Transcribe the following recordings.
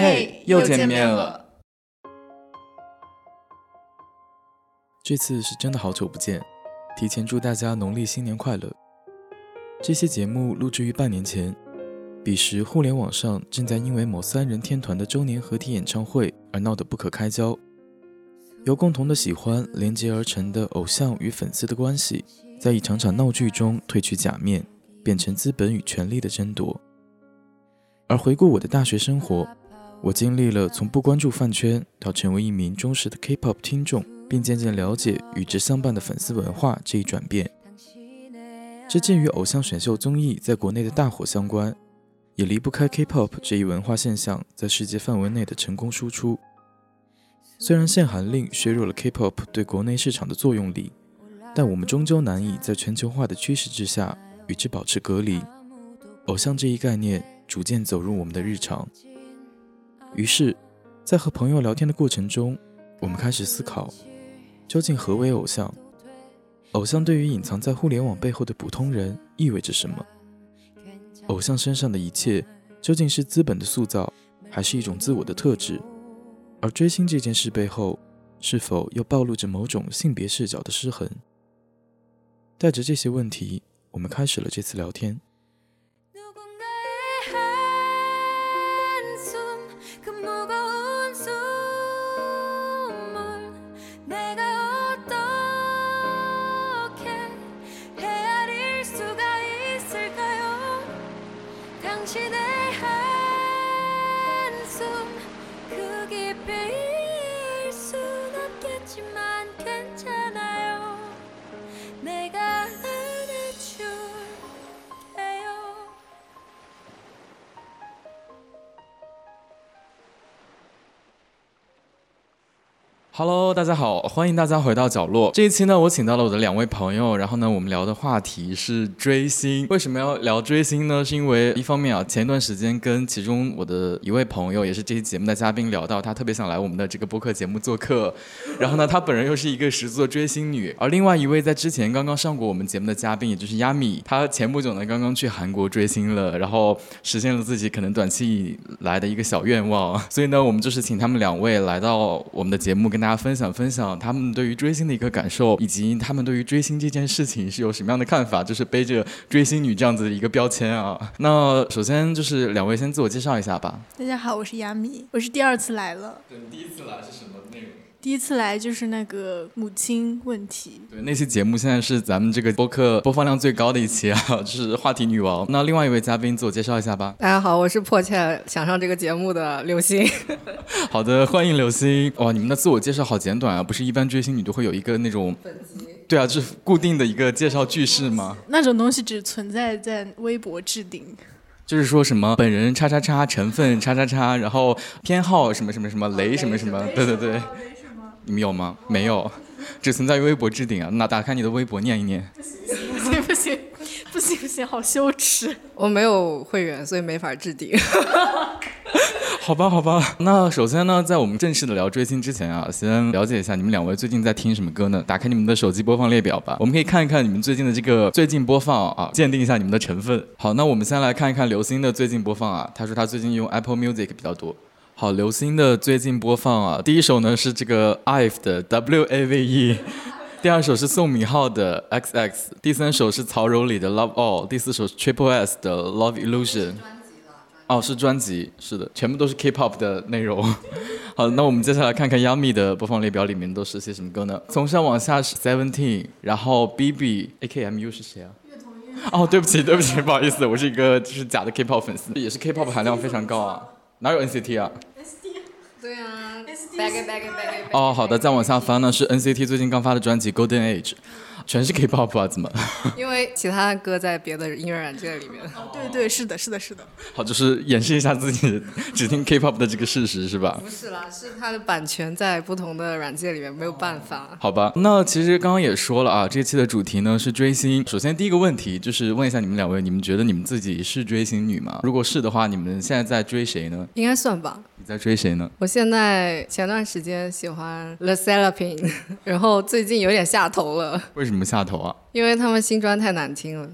嘿，又见面了。这次是真的好久不见，提前祝大家农历新年快乐。这些节目录制于半年前，彼时互联网上正在因为某三人天团的周年合体演唱会而闹得不可开交。由共同的喜欢连接而成的偶像与粉丝的关系，在一场场闹剧中褪去假面，变成资本与权力的争夺。而回顾我的大学生活，我经历了从不关注饭圈到成为一名忠实的 K-pop 听众，并渐渐了解与之相伴的粉丝文化这一转变。这鉴与偶像选秀综艺在国内的大火相关，也离不开 K-pop 这一文化现象在世界范围内的成功输出。虽然限韩令削弱了 K-pop 对国内市场的作用力，但我们终究难以在全球化的趋势之下与之保持隔离。偶像这一概念逐渐走入我们的日常。于是，在和朋友聊天的过程中，我们开始思考，究竟何为偶像？偶像对于隐藏在互联网背后的普通人意味着什么？偶像身上的一切究竟是资本的塑造，还是一种自我的特质？而追星这件事背后，是否又暴露着某种性别视角的失衡？带着这些问题，我们开始了这次聊天。Hello，大家好，欢迎大家回到角落。这一期呢，我请到了我的两位朋友，然后呢，我们聊的话题是追星。为什么要聊追星呢？是因为一方面啊，前一段时间跟其中我的一位朋友，也是这期节目的嘉宾聊到，他特别想来我们的这个播客节目做客。然后呢，他本人又是一个十足的追星女。而另外一位在之前刚刚上过我们节目的嘉宾，也就是亚米，他前不久呢刚刚去韩国追星了，然后实现了自己可能短期以来的一个小愿望。所以呢，我们就是请他们两位来到我们的节目，跟大。大家分享分享他们对于追星的一个感受，以及他们对于追星这件事情是有什么样的看法，就是背着追星女这样子的一个标签啊。那首先就是两位先自我介绍一下吧。大家好，我是亚米，我是第二次来了。对，第一次来是什么内容？第一次来就是那个母亲问题。对，那期节目现在是咱们这个播客播放量最高的一期啊，就是话题女王。那另外一位嘉宾自我介绍一下吧。大家好，我是迫切想上这个节目的刘星。好的，欢迎刘星。哇，你们的自我介绍好简短啊，不是一般追星女都会有一个那种。对啊，就是固定的一个介绍句式吗？那种东西只存在在微博置顶。就是说什么本人叉叉叉成分叉叉叉，然后偏好什么什么什么雷什么什么，对对对。你们有吗？没有，只存在于微博置顶啊。那打开你的微博念一念。不行不行不行不行，好羞耻。我没有会员，所以没法置顶。好吧好吧，那首先呢，在我们正式的聊追星之前啊，先了解一下你们两位最近在听什么歌呢？打开你们的手机播放列表吧，我们可以看一看你们最近的这个最近播放啊，鉴定一下你们的成分。好，那我们先来看一看刘星的最近播放啊。他说他最近用 Apple Music 比较多。好，刘星的最近播放啊，第一首呢是这个 IVE 的 W A V E，第二首是宋敏浩的 X X，第三首是曹柔里的 Love All，第四首是 Triple S 的 Love Illusion。哦，是专辑，是的，全部都是 K-pop 的内容。好，那我们接下来看看 Yummy 的播放列表里面都是些什么歌呢？从上往下是 Seventeen，然后 BB，A K M U 是谁啊？哦，对不起，对不起，不好意思，我是一个就是假的 K-pop 粉丝，也是 K-pop 含量非常高啊。哪有 NCT 啊对啊。哦，好的，再往下翻呢是 NCT 最近刚发的专辑 Golden Age。全是 K-pop 啊？怎么？因为其他的歌在别的音乐软件里面。对对，是的，是的，是的。好，就是演示一下自己 只听 K-pop 的这个事实，是吧？不是啦，是它的版权在不同的软件里面，没有办法。好吧，那其实刚刚也说了啊，这期的主题呢是追星。首先第一个问题就是问一下你们两位，你们觉得你们自己是追星女吗？如果是的话，你们现在在追谁呢？应该算吧。你在追谁呢？我现在前段时间喜欢 The c e l a p i n 然后最近有点下头了。为什么下头啊？因为他们新专太难听了。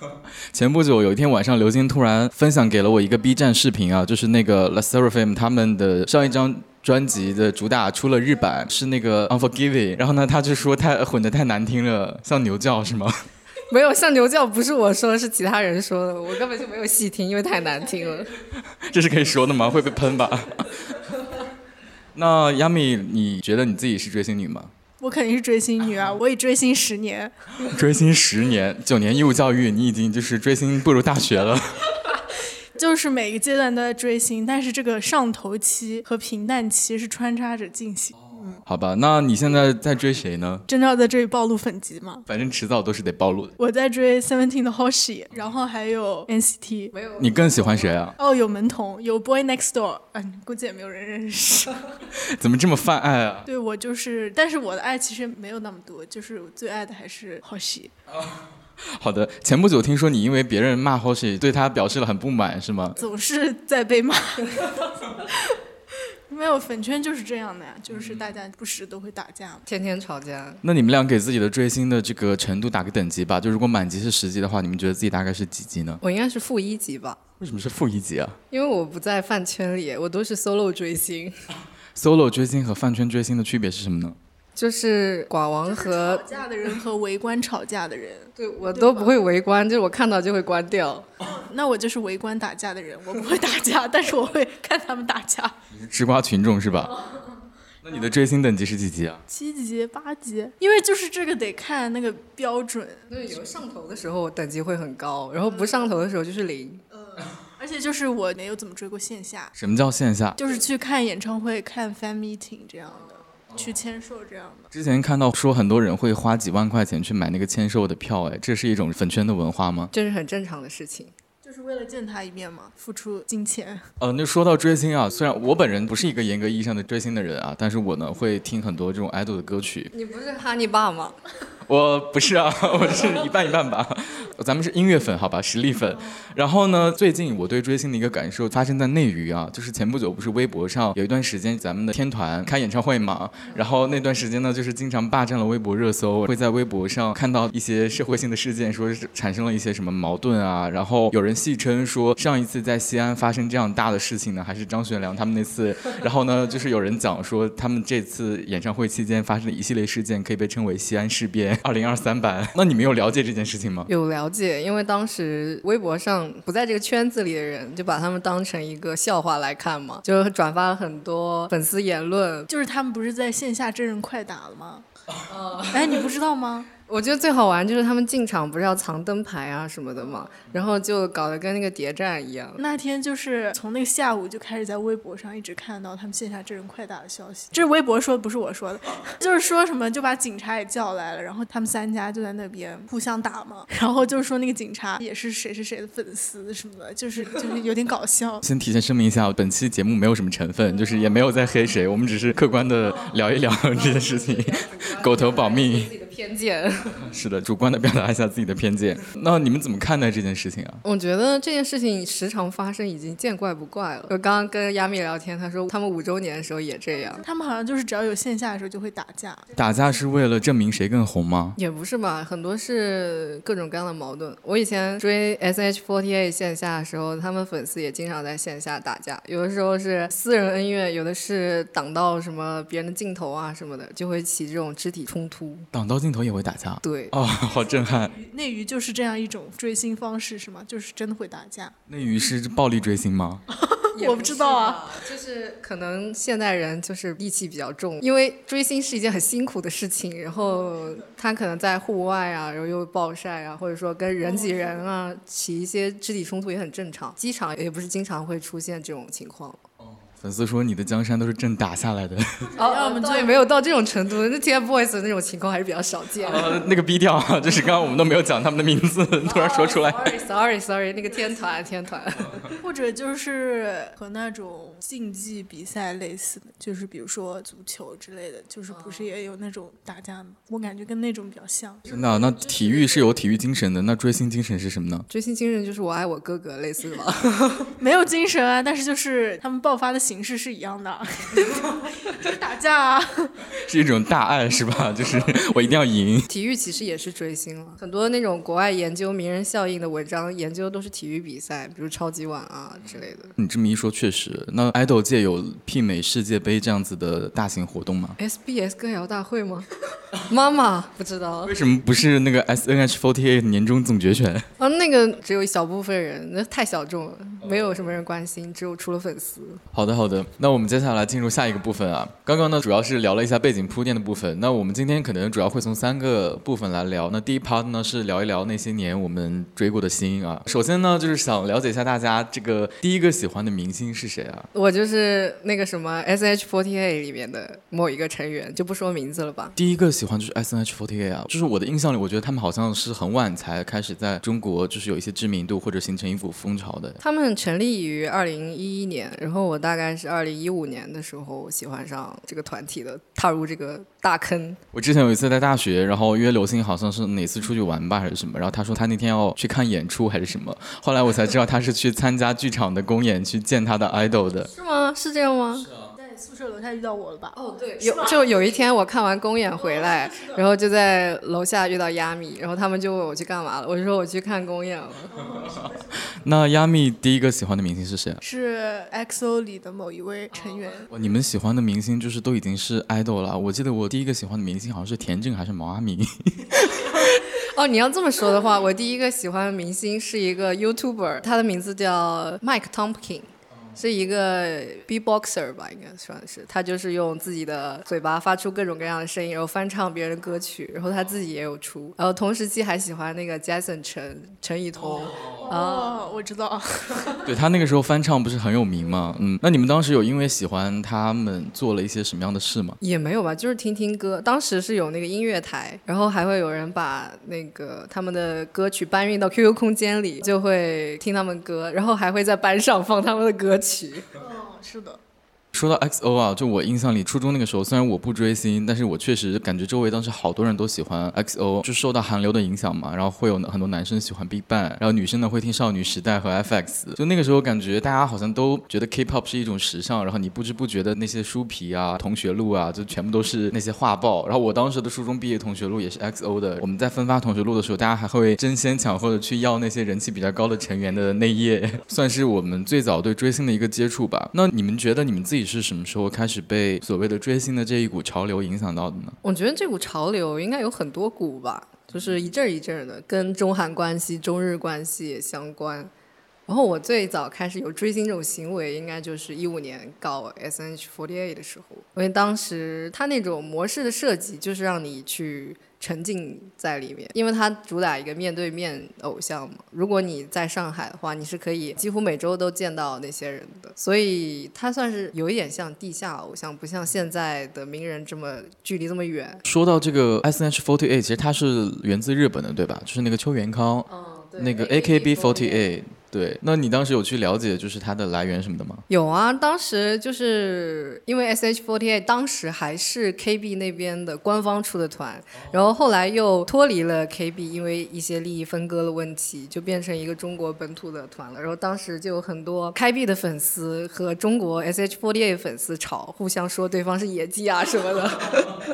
前不久有一天晚上，刘晶突然分享给了我一个 B 站视频啊，就是那个 La Seraphim 他们的上一张专辑的主打出了日版，是那个 Unforgiving。然后呢，他就说太混的太难听了，像牛叫是吗？没有像牛叫，不是我说的，是其他人说的，我根本就没有细听，因为太难听了。这是可以说的吗？会被喷吧？那 Yami，你觉得你自己是追星女吗？我肯定是追星女啊！我已追星十年，追星十年，九年义务教育，你已经就是追星步入大学了。就是每个阶段都在追星，但是这个上头期和平淡期是穿插着进行。好吧，那你现在在追谁呢？真的要在这里暴露粉籍吗？反正迟早都是得暴露的。我在追 Seventeen 的 Hoshi，然后还有 NCT。没有，你更喜欢谁啊？哦，有门童，有 Boy Next Door，嗯，估计也没有人认识。怎么这么泛爱啊？对我就是，但是我的爱其实没有那么多，就是我最爱的还是 Hoshi。好的，前不久听说你因为别人骂 Hoshi，对他表示了很不满，是吗？总是在被骂。没有粉圈就是这样的呀，就是大家不时都会打架，天天吵架。那你们俩给自己的追星的这个程度打个等级吧，就如果满级是十级的话，你们觉得自己大概是几级呢？我应该是负一级吧。为什么是负一级啊？因为我不在饭圈里，我都是 solo 追星。solo 追星和饭圈追星的区别是什么呢？就是寡王和吵架的人和围观吵架的人，对我都不会围观，就是我看到就会关掉。那我就是围观打架的人，我不会打架，但是我会 看他们打架。你是吃瓜群众是吧？那你的追星等级是几级啊？七级、八级，因为就是这个得看那个标准。对，有上头的时候等级会很高，然后不上头的时候就是零。嗯，而且就是我没有怎么追过线下。什么叫线下？就是去看演唱会、看 fan meeting 这样的。去签售这样的，之前看到说很多人会花几万块钱去买那个签售的票，哎，这是一种粉圈的文化吗？这是很正常的事情，就是为了见他一面嘛，付出金钱。呃，那说到追星啊，虽然我本人不是一个严格意义上的追星的人啊，但是我呢会听很多这种 idol 的歌曲。你不是哈尼爸吗？我不是啊，我是一半一半吧。咱们是音乐粉，好吧，实力粉。然后呢，最近我对追星的一个感受发生在内娱啊，就是前不久不是微博上有一段时间咱们的天团开演唱会嘛，然后那段时间呢，就是经常霸占了微博热搜，会在微博上看到一些社会性的事件，说是产生了一些什么矛盾啊。然后有人戏称说，上一次在西安发生这样大的事情呢，还是张学良他们那次。然后呢，就是有人讲说，他们这次演唱会期间发生的一系列事件，可以被称为西安事变。二零二三版，那你们有了解这件事情吗？有了解，因为当时微博上不在这个圈子里的人，就把他们当成一个笑话来看嘛，就转发了很多粉丝言论，就是他们不是在线下真人快打了吗？哎，你不知道吗？我觉得最好玩就是他们进场不是要藏灯牌啊什么的嘛，然后就搞得跟那个谍战一样。那天就是从那个下午就开始在微博上一直看到他们线下真人快打的消息。这是微博说的，不是我说的，就是说什么就把警察也叫来了，然后他们三家就在那边互相打嘛。然后就是说那个警察也是谁是谁的粉丝什么的，就是就是有点搞笑。先提前声明一下，本期节目没有什么成分，就是也没有在黑谁，我们只是客观的聊一聊这件事情，狗头保命。偏见 是的，主观的表达一下自己的偏见。那你们怎么看待这件事情啊？我觉得这件事情时常发生，已经见怪不怪了。我刚刚跟亚米聊天，他说他们五周年的时候也这样。他们好像就是只要有线下的时候就会打架。打架是为了证明谁更红吗？也不是吧，很多是各种各样的矛盾。我以前追 S.H.48 线下的时候，他们粉丝也经常在线下打架。有的时候是私人恩怨，有的是挡到什么别人的镜头啊什么的，就会起这种肢体冲突。挡到镜。镜头也会打架，对哦，好震撼。内娱就是这样一种追星方式是吗？就是真的会打架？内娱是暴力追星吗？我不知道啊，就是可能现代人就是戾气比较重，因为追星是一件很辛苦的事情，然后他可能在户外啊，然后又暴晒啊，或者说跟人挤人啊，起一些肢体冲突也很正常。机场也不是经常会出现这种情况。粉丝说你的江山都是朕打下来的，哦，我们这也没有到这种程度。那 TFBOYS 那种情况还是比较少见。呃，那个 B 调就是刚刚我们都没有讲他们的名字，突然说出来。Sorry，Sorry，Sorry，那个天团，天团。或者就是和那种竞技比赛类似的，就是比如说足球之类的，就是不是也有那种打架吗？我感觉跟那种比较像。真的？那体育是有体育精神的，那追星精神是什么呢？追星精神就是我爱我哥哥，类似的吧？没有精神啊，但是就是他们爆发的。形式是一样的，就是打架啊。是一种大爱是吧？就是我一定要赢。体育其实也是追星了，很多那种国外研究名人效应的文章，研究都是体育比赛，比如超级碗啊之类的。你这么一说，确实，那爱豆界有媲美世界杯这样子的大型活动吗？SBS 歌谣大会吗？妈妈不知道为什么不是那个 S N H forty eight 年终总决选？啊，那个只有一小部分人，那太小众了，没有什么人关心，只有除了粉丝。好的，好的。那我们接下来进入下一个部分啊。刚刚呢，主要是聊了一下背景铺垫的部分。那我们今天可能主要会从三个部分来聊。那第一 part 呢是聊一聊那些年我们追过的星啊。首先呢，就是想了解一下大家这个第一个喜欢的明星是谁啊？我就是那个什么 S.H.48 里面的某一个成员，就不说名字了吧。第一个喜欢就是 S H F O R T Y eight 啊，就是我的印象里，我觉得他们好像是很晚才开始在中国就是有一些知名度或者形成一股风潮的。他们成立于二零一一年，然后我大概是二零一五年的时候喜欢上这个团体的，踏入这个大坑。我之前有一次在大学，然后约刘星，好像是哪次出去玩吧还是什么，然后他说他那天要去看演出还是什么，后来我才知道他是去参加剧场的公演去见他的 idol 的。是吗？是这样吗？在宿舍楼下遇到我了吧？哦，对，有就有一天我看完公演回来，然后就在楼下遇到亚米，然后他们就问我去干嘛了，我就说我去看公演了。那亚米第一个喜欢的明星是谁啊？是 XO 里的某一位成员。哇你们喜欢的明星就是都已经是 idol 了。我记得我第一个喜欢的明星好像是田震还是毛阿敏。哦，你要这么说的话，我第一个喜欢的明星是一个 YouTuber，他的名字叫 Mike Tompkin。是一个 B-boxer 吧，应该算是。他就是用自己的嘴巴发出各种各样的声音，然后翻唱别人的歌曲，然后他自己也有出。然后同时期还喜欢那个 Jason 陈陈以桐，哦，我知道。对他那个时候翻唱不是很有名吗？嗯，那你们当时有因为喜欢他们做了一些什么样的事吗？也没有吧，就是听听歌。当时是有那个音乐台，然后还会有人把那个他们的歌曲搬运到 QQ 空间里，就会听他们歌，然后还会在班上放他们的歌曲。哦，是的。说到 XO 啊，就我印象里，初中那个时候，虽然我不追星，但是我确实感觉周围当时好多人都喜欢 XO，就受到韩流的影响嘛，然后会有很多男生喜欢 BigBang，然后女生呢会听少女时代和 FX，就那个时候感觉大家好像都觉得 K-pop 是一种时尚，然后你不知不觉的那些书皮啊、同学录啊，就全部都是那些画报，然后我当时的初中毕业同学录也是 XO 的，我们在分发同学录的时候，大家还会争先抢后的去要那些人气比较高的成员的内页，算是我们最早对追星的一个接触吧。那你们觉得你们自己是什么时候开始被所谓的追星的这一股潮流影响到的呢？我觉得这股潮流应该有很多股吧，就是一阵儿一阵儿的，跟中韩关系、中日关系也相关。然后我最早开始有追星这种行为，应该就是一五年搞 S N H forty eight 的时候，因为当时它那种模式的设计就是让你去沉浸在里面，因为它主打一个面对面偶像嘛。如果你在上海的话，你是可以几乎每周都见到那些人的，所以它算是有一点像地下偶像，不像现在的名人这么距离这么远。说到这个 S N H forty eight，其实它是源自日本的，对吧？就是那个邱元康，嗯，那个 A K B forty eight。对，那你当时有去了解就是它的来源什么的吗？有啊，当时就是因为 SH48 当时还是 KB 那边的官方出的团，然后后来又脱离了 KB，因为一些利益分割的问题，就变成一个中国本土的团了。然后当时就有很多 KB 的粉丝和中国 SH48 粉丝吵，互相说对方是野鸡啊什么的。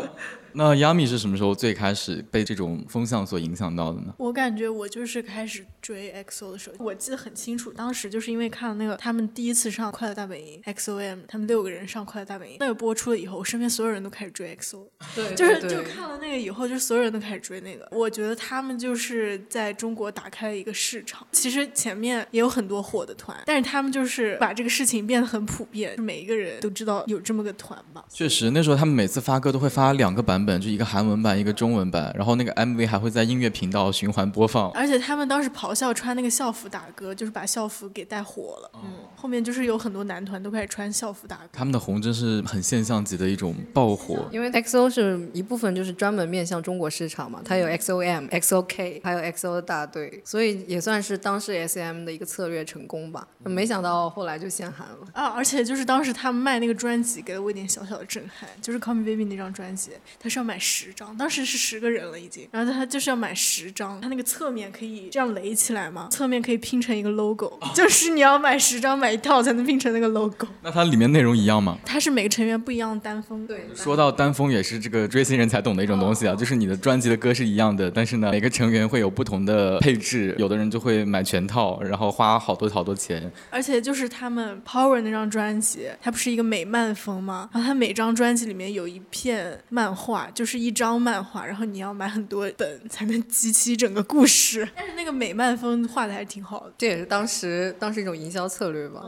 那 Yami 是什么时候最开始被这种风向所影响到的呢？我感觉我就是开始追 XO 的时候，我记得很清楚，当时就是因为看了那个他们第一次上《快乐大本营》XOM，他们六个人上《快乐大本营》，那个播出了以后，我身边所有人都开始追 XO，对，就是对就看了那个以后，就所有人都开始追那个。我觉得他们就是在中国打开了一个市场。其实前面也有很多火的团，但是他们就是把这个事情变得很普遍，每一个人都知道有这么个团吧。确实，那时候他们每次发歌都会发两个版本，就一个韩文版，一个中文版，然后那个 MV 还会在音乐频道循环播放。而且他们当时咆哮穿那个校服打歌，就是把校服给带火了。嗯，后面就是有很多男团都开始穿校服打歌。他们的红真是很现象级的一种爆火。因为 XO 是一部分就是专门面向中国市场嘛，它有 XOM、XOK，还有 XO 的大队，所以也算是当时 SM 的一个策略成功吧。没想到后来就限韩了。啊，而且就是当时他们卖那个专辑，给了我一点小小的震撼。就是《Call Me Baby》那张专辑，他是要买十张，当时是十个人了已经，然后他就是要买十张，他那个侧面可以这样垒起起来吗？侧面可以拼成一个 logo，就是你要买十张买一套才能拼成那个 logo。那它里面内容一样吗？它是每个成员不一样的单封。对，说到单封，也是这个追星人才懂的一种东西啊，就是你的专辑的歌是一样的，但是呢，每个成员会有不同的配置，有的人就会买全套，然后花好多好多钱。而且就是他们 Power 那张专辑，它不是一个美漫风吗？然后它每张专辑里面有一片漫画，就是一张漫画，然后你要买很多本才能集齐整个故事。但是那个美漫风画的还是挺好的。这也是当时当时一种营销策略吧。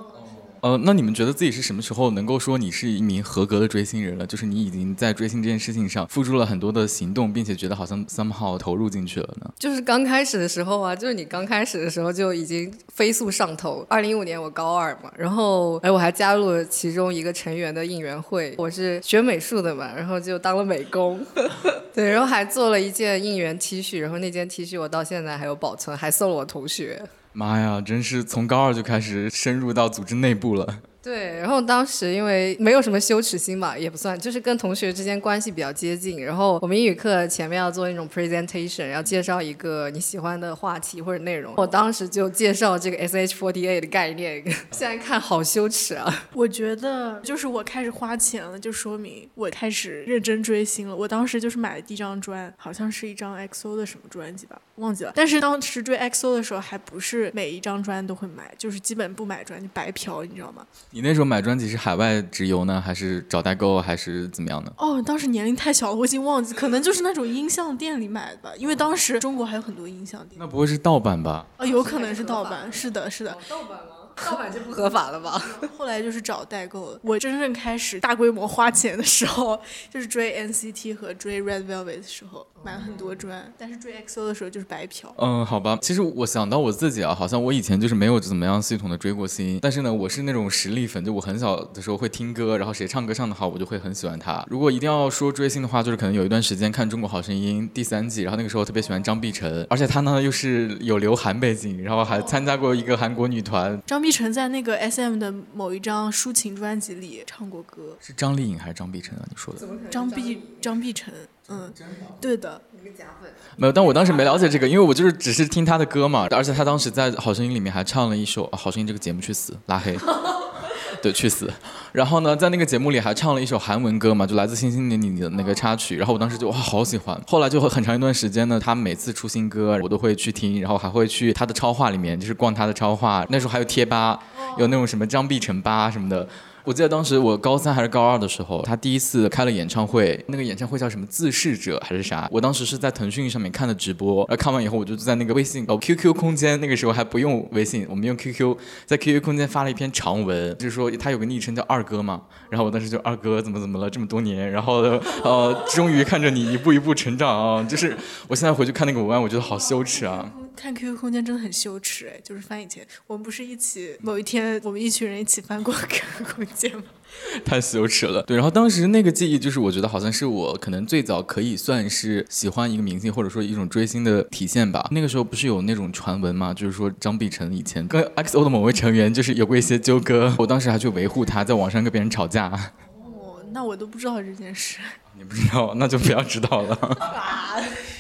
呃，那你们觉得自己是什么时候能够说你是一名合格的追星人了？就是你已经在追星这件事情上付出了很多的行动，并且觉得好像 somehow 投入进去了呢？就是刚开始的时候啊，就是你刚开始的时候就已经飞速上头。二零一五年我高二嘛，然后哎我还加入了其中一个成员的应援会，我是学美术的嘛，然后就当了美工，对，然后还做了一件应援 T 恤，然后那件 T 恤我到现在还有保存，还送了我同学。妈呀，真是从高二就开始深入到组织内部了。对，然后当时因为没有什么羞耻心吧，也不算，就是跟同学之间关系比较接近。然后我们英语课前面要做那种 presentation，要介绍一个你喜欢的话题或者内容。我当时就介绍这个 SH48 的概念，现在看好羞耻啊。我觉得就是我开始花钱了，就说明我开始认真追星了。我当时就是买了第一张专，好像是一张 XO 的什么专辑吧，忘记了。但是当时追 XO 的时候，还不是每一张专都会买，就是基本不买专就白嫖，你知道吗？你那时候买专辑是海外直邮呢，还是找代购，还是怎么样呢？哦，当时年龄太小了，我已经忘记，可能就是那种音像店里买的吧，因为当时中国还有很多音像店。那不会是盗版吧？啊，有可能是盗版，是的，是的。盗版吗？盗版就不合法了吧？后来就是找代购了。我真正开始大规模花钱的时候，就是追 NCT 和追 Red Velvet 的时候，买了很多专。但是追 XO 的时候就是白嫖。嗯，好吧。其实我想到我自己啊，好像我以前就是没有怎么样系统的追过星，但是呢，我是那种实力粉，就我很小的时候会听歌，然后谁唱歌唱得好，我就会很喜欢他。如果一定要说追星的话，就是可能有一段时间看《中国好声音》第三季，然后那个时候特别喜欢张碧晨，而且他呢又是有留韩背景，然后还参加过一个韩国女团。张碧晨在那个。S.M 的某一张抒情专辑里唱过歌，是张丽颖还是张碧晨啊？你说的？张碧张碧晨，嗯，对的。没有，但我当时没了解这个，因为我就是只是听他的歌嘛，而且他当时在《好声音》里面还唱了一首《好声音》这个节目去死，拉黑。对，去死！然后呢，在那个节目里还唱了一首韩文歌嘛，就来自《星星点你》的那个插曲。然后我当时就哇，好喜欢。后来就很长一段时间呢，他每次出新歌，我都会去听，然后还会去他的超话里面，就是逛他的超话。那时候还有贴吧，有那种什么张碧晨吧什么的。我记得当时我高三还是高二的时候，他第一次开了演唱会，那个演唱会叫什么自逝者还是啥？我当时是在腾讯上面看的直播，然后看完以后我就在那个微信哦 QQ 空间，那个时候还不用微信，我们用 QQ，在 QQ 空间发了一篇长文，就是说他有个昵称叫二哥嘛，然后我当时就二哥怎么怎么了这么多年，然后呃终于看着你一步一步成长啊，就是我现在回去看那个文案，我觉得好羞耻啊。看 QQ 空间真的很羞耻哎，就是翻以前我们不是一起某一天我们一群人一起翻过 QQ 空间吗？太羞耻了。对，然后当时那个记忆就是我觉得好像是我可能最早可以算是喜欢一个明星或者说一种追星的体现吧。那个时候不是有那种传闻嘛，就是说张碧晨以前跟 XO 的某位成员就是有过一些纠葛，我当时还去维护他，在网上跟别人吵架。哦，那我都不知道这件事。你不知道，那就不要知道了。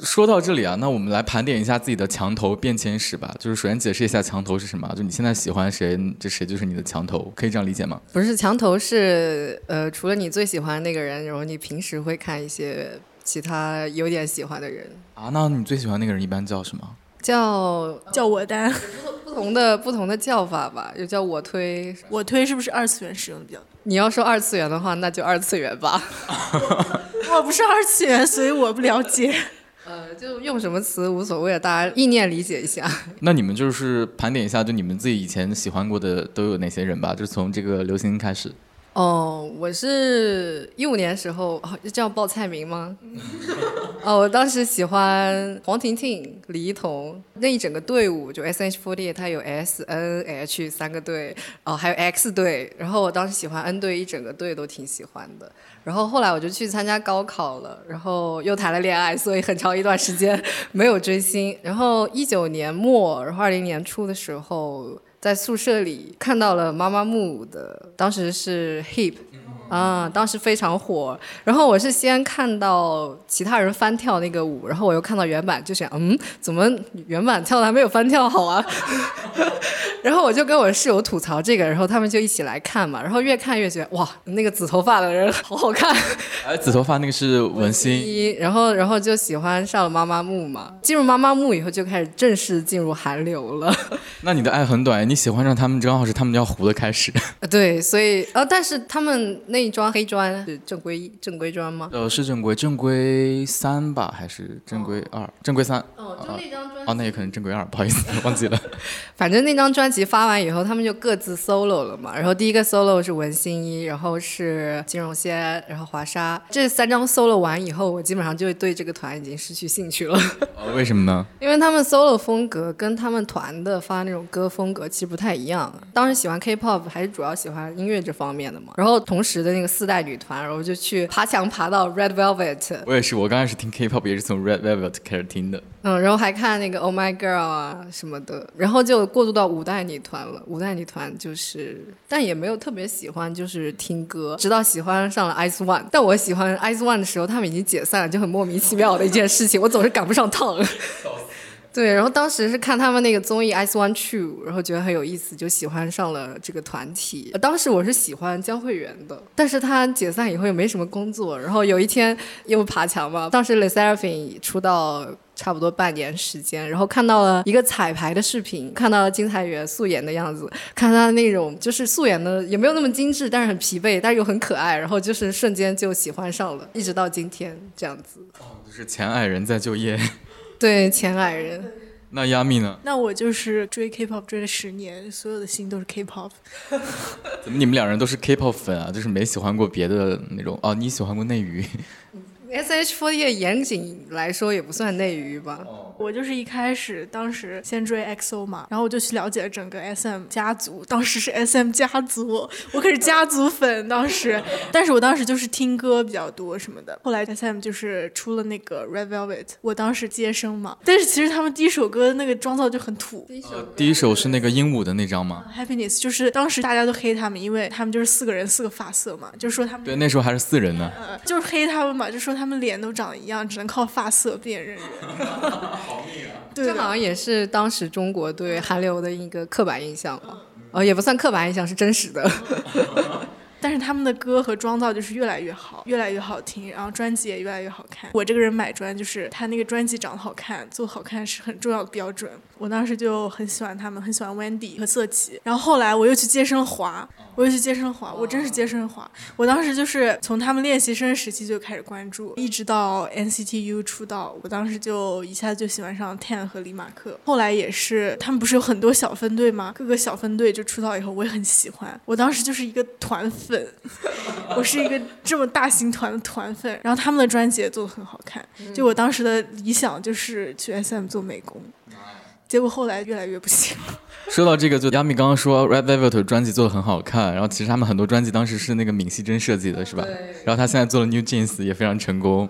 说到这里啊，那我们来盘点一下自己的墙头变迁史吧。就是首先解释一下墙头是什么，就你现在喜欢谁，这谁就是你的墙头，可以这样理解吗？不是，墙头是呃，除了你最喜欢那个人，然后你平时会看一些其他有点喜欢的人啊。那你最喜欢那个人一般叫什么？叫叫我单，不同的不同的叫法吧，又叫我推。我推是不是二次元使用的比较多？你要说二次元的话，那就二次元吧。我不是二次元，所以我不了解。呃，就用什么词无所谓，大家意念理解一下。那你们就是盘点一下，就你们自己以前喜欢过的都有哪些人吧？就从这个流行开始。哦，我是一五年时候，哦，这样报菜名吗？哦，我当时喜欢黄婷婷、李一桐那一整个队伍，就 S H forty，它有 S N H 三个队，哦，还有 X 队，然后我当时喜欢 N 队一整个队都挺喜欢的。然后后来我就去参加高考了，然后又谈了恋爱，所以很长一段时间 没有追星。然后一九年末，然后二零年初的时候。在宿舍里看到了妈妈木的，当时是 Hip，啊，当时非常火。然后我是先看到其他人翻跳那个舞，然后我又看到原版，就想，嗯，怎么原版跳的还没有翻跳好啊？然后我就跟我室友吐槽这个，然后他们就一起来看嘛。然后越看越觉得，哇，那个紫头发的人好好看。哎，紫头发那个是文心，然后然后就喜欢上了妈妈木嘛。进入妈妈木以后，就开始正式进入韩流了。那你的爱很短，你喜欢上他们正好是他们要糊的开始。对，所以呃，但是他们那一桩黑砖是正规正规砖吗？呃，是正规，正规三吧，还是正规二？正规三。哦，就那张专哦，那也可能正规二，不好意思，忘记了。反正那张专辑发完以后，他们就各自 solo 了嘛。然后第一个 solo 是文心一，然后是金融仙，然后华莎。这三张 solo 完以后，我基本上就对这个团已经失去兴趣了。为什么呢？因为他们 solo 风格跟他们团的发那种歌风格其实不太一样。当时喜欢 K-pop 还是主要喜欢音乐这方面的嘛。然后同时的那个四代女团，然后就去爬墙爬到 Red Velvet。我也是，我刚开始听 K-pop 也是从 Red Velvet 开始听的。嗯，然后还看那个 Oh My Girl 啊什么的，然后就过渡到五代女团了。五代女团就是，但也没有特别喜欢，就是听歌，直到喜欢上了 Ice One。但我喜欢 Ice One 的时候，他们已经解散了，就很莫名其妙的一件事情，我总是赶不上趟。对，然后当时是看他们那个综艺 Ice One Two，然后觉得很有意思，就喜欢上了这个团体。当时我是喜欢江慧媛的，但是她解散以后又没什么工作，然后有一天又爬墙嘛。当时 Le Sserafim 出道差不多半年时间，然后看到了一个彩排的视频，看到了金彩媛素颜的样子，看她那种就是素颜的也没有那么精致，但是很疲惫，但是又很可爱，然后就是瞬间就喜欢上了，一直到今天这样子。哦，就是前矮人在就业。对，前矮人。那亚米呢？那我就是追 K-pop 追了十年，所有的心都是 K-pop。怎么你们两人都是 K-pop 粉啊？就是没喜欢过别的那种？哦，你喜欢过内娱。S H Forty 严谨来说也不算内娱吧。我就是一开始当时先追 X O 嘛，然后我就去了解整个 S M 家族。当时是 S M 家族，我可是家族粉当时。但是我当时就是听歌比较多什么的。后来 S M 就是出了那个 Red Velvet，我当时接生嘛。但是其实他们第一首歌那个妆造就很土。第一首第一首是那个鹦鹉的那张吗？Happiness 就是当时大家都黑他们，因为他们就是四个人四个发色嘛，就说他们对那时候还是四人呢。呃，就是黑他们嘛，就说他们脸都长一样，只能靠发色辨认人。好命啊！这好像也是当时中国对韩流的一个刻板印象吧？呃，也不算刻板印象，是真实的。但是他们的歌和妆造就是越来越好，越来越好听，然后专辑也越来越好看。我这个人买专就是他那个专辑长得好看，做好看是很重要的标准。我当时就很喜欢他们，很喜欢 Wendy 和瑟琪。然后后来我又去接生华，我又去接生华，我真是接生华。我当时就是从他们练习生时期就开始关注，一直到 NCT U 出道，我当时就一下子就喜欢上 Ten 和李马克。后来也是他们不是有很多小分队吗？各个小分队就出道以后，我也很喜欢。我当时就是一个团粉，我是一个这么大型团的团粉。然后他们的专辑也做的很好看，就我当时的理想就是去 SM 做美工。结果后来越来越不行。说到这个，就亚米刚刚说 Red Velvet 专辑做的很好看，然后其实他们很多专辑当时是那个闵熙珍设计的，是吧？然后他现在做了 New Jeans 也非常成功。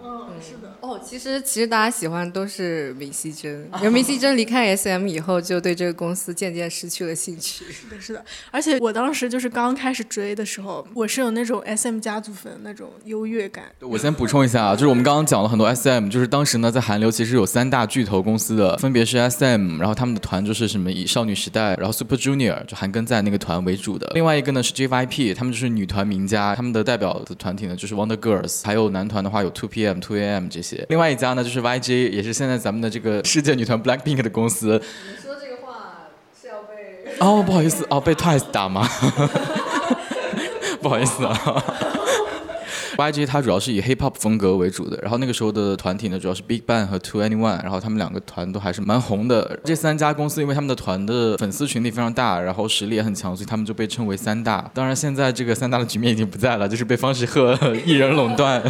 哦，其实其实大家喜欢都是闵熙珍，因为闵熙珍离开 SM 以后，就对这个公司渐渐失去了兴趣。是的，是的。而且我当时就是刚开始追的时候，我是有那种 SM 家族粉那种优越感。我先补充一下啊，就是我们刚刚讲了很多 SM，就是当时呢在韩流其实有三大巨头公司的，分别是 SM，然后他们的团就是什么以少女时代，然后 Super Junior 就韩庚在那个团为主的。另外一个呢是 JYP，他们就是女团名家，他们的代表的团体呢就是 Wonder Girls，还有男团的话有 Two PM、Two AM 这些。另外一家呢就是。YG，也是现在咱们的这个世界女团 Blackpink 的公司。你说这个话是要被……哦，不好意思，哦，被 Twice 打吗？不好意思啊。YG 它主要是以 Hip Hop 风格为主的，然后那个时候的团体呢，主要是 Big Bang 和 Two Anyone，然后他们两个团都还是蛮红的。这三家公司因为他们的团的粉丝群体非常大，然后实力也很强，所以他们就被称为三大。当然现在这个三大的局面已经不在了，就是被方时赫 一人垄断。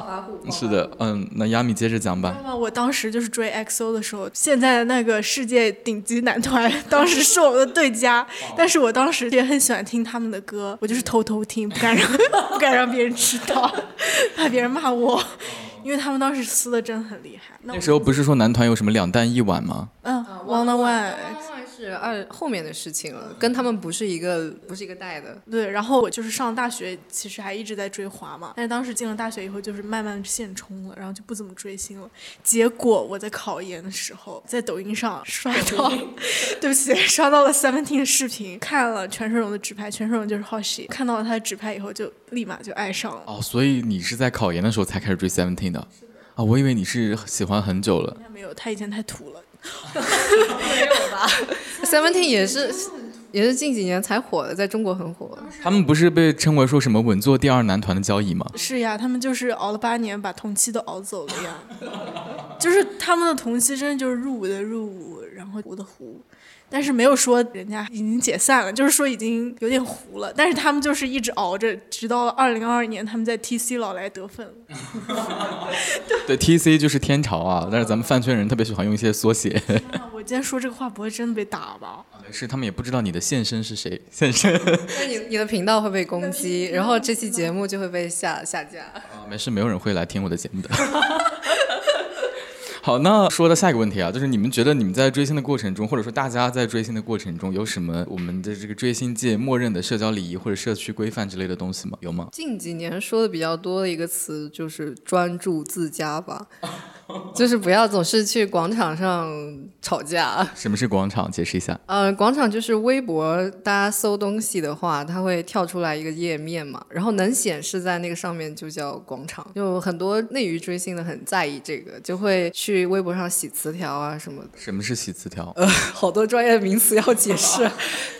暴发户。是的，嗯，那亚米接着讲吧。那么我当时就是追 XO 的时候，现在的那个世界顶级男团，当时是我们的对家，但是我当时也很喜欢听他们的歌，我就是偷偷听，不敢让 不敢让别人知道。怕别人骂我，因为他们当时撕的真的很厉害。那时候不是说男团有什么两弹一碗吗？嗯，One on One。是二后面的事情了，跟他们不是一个不是一个代的。对，然后我就是上大学，其实还一直在追华嘛，但是当时进了大学以后，就是慢慢现充了，然后就不怎么追星了。结果我在考研的时候，在抖音上刷到，对不起，刷到了 Seventeen 的视频，看了全胜荣的直拍，全胜荣就是 Hoshi，看到了他的直拍以后，就立马就爱上了。哦，所以你是在考研的时候才开始追 Seventeen 的？啊，我以为你是喜欢很久了。没有，他以前太土了。没有吧？Seventeen 也是也是近几年才火的，在中国很火。他们不是被称为说什么稳坐第二男团的交椅吗？是呀，他们就是熬了八年，把同期都熬走了呀。就是他们的同期真的就是入伍的入伍，然后糊的糊。但是没有说人家已经解散了，就是说已经有点糊了。但是他们就是一直熬着，直到二零二二年，他们在 TC 老来得分对，TC 就是天朝啊。但是咱们饭圈人特别喜欢用一些缩写。我今天说这个话不会真的被打吧？没事，他们也不知道你的现身是谁。现身。那你你的频道会被攻击，然后这期节目就会被下下架。啊，没事，没有人会来听我的节目的。好，那说到下一个问题啊，就是你们觉得你们在追星的过程中，或者说大家在追星的过程中，有什么我们的这个追星界默认的社交礼仪或者社区规范之类的东西吗？有吗？近几年说的比较多的一个词就是专注自家吧。就是不要总是去广场上吵架。什么是广场？解释一下。呃，广场就是微博，大家搜东西的话，它会跳出来一个页面嘛，然后能显示在那个上面就叫广场。就很多内娱追星的很在意这个，就会去微博上洗词条啊什么的。什么是洗词条？呃，好多专业名词要解释。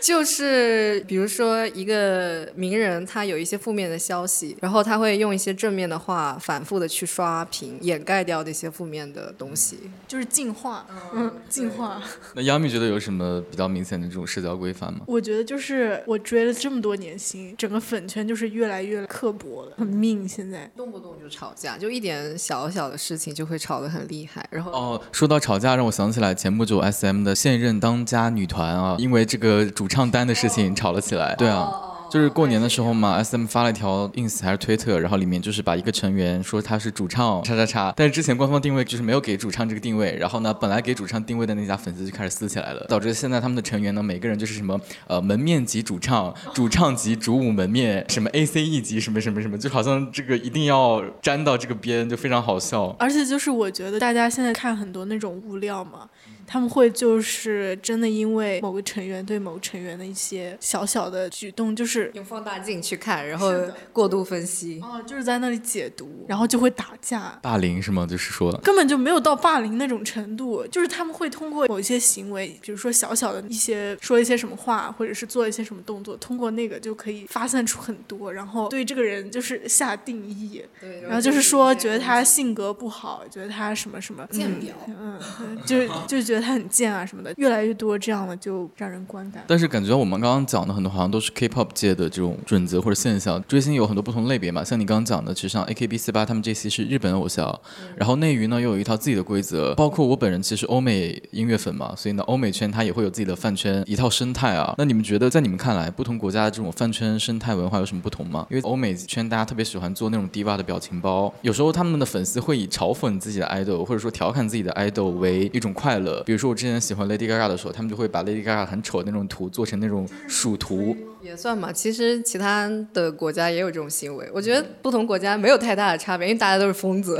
就是比如说一个名人，他有一些负面的消息，然后他会用一些正面的话反复的去刷屏，掩盖掉那些。负面的东西就是进化，嗯，进化。那杨幂觉得有什么比较明显的这种社交规范吗？我觉得就是我追了这么多年星，整个粉圈就是越来越刻薄了，很命。现在动不动就吵架，就一点小小的事情就会吵得很厉害。然后哦，说到吵架，让我想起来前不久 S M 的现任当家女团啊，因为这个主唱单的事情吵了起来。对啊。就是过年的时候嘛，S M 发了一条 ins 还是推特，然后里面就是把一个成员说他是主唱叉叉叉，但是之前官方定位就是没有给主唱这个定位，然后呢，本来给主唱定位的那家粉丝就开始撕起来了，导致现在他们的成员呢，每个人就是什么呃门面级主唱、主唱级主舞门面，什么 A C E 级什么什么什么，就好像这个一定要沾到这个边，就非常好笑。而且就是我觉得大家现在看很多那种物料嘛。他们会就是真的因为某个成员对某个成员的一些小小的举动，就是用放大镜去看，然后过度分析，哦，就是在那里解读，然后就会打架、霸凌是吗？就是说根本就没有到霸凌那种程度，就是他们会通过某一些行为，比如说小小的一些说一些什么话，或者是做一些什么动作，通过那个就可以发散出很多，然后对这个人就是下定义，对，然后就是说觉得他性格不好，觉得他什么什么贱婊，嗯，就就觉得。他很贱啊什么的，越来越多这样的就让人观感。但是感觉我们刚刚讲的很多好像都是 K-pop 界的这种准则或者现象。追星有很多不同类别嘛，像你刚刚讲的，其实像 AKB 四八他们这些是日本偶像，然后内娱呢又有一套自己的规则。包括我本人其实欧美音乐粉嘛，所以呢欧美圈它也会有自己的饭圈一套生态啊。那你们觉得在你们看来，不同国家的这种饭圈生态文化有什么不同吗？因为欧美圈大家特别喜欢做那种 diva 的表情包，有时候他们的粉丝会以嘲讽自己的 idol 或者说调侃自己的 idol 为一种快乐。比如说我之前喜欢 Lady Gaga 的时候，他们就会把 Lady Gaga 很丑的那种图做成那种鼠图，也算吧。其实其他的国家也有这种行为，我觉得不同国家没有太大的差别，因为大家都是疯子。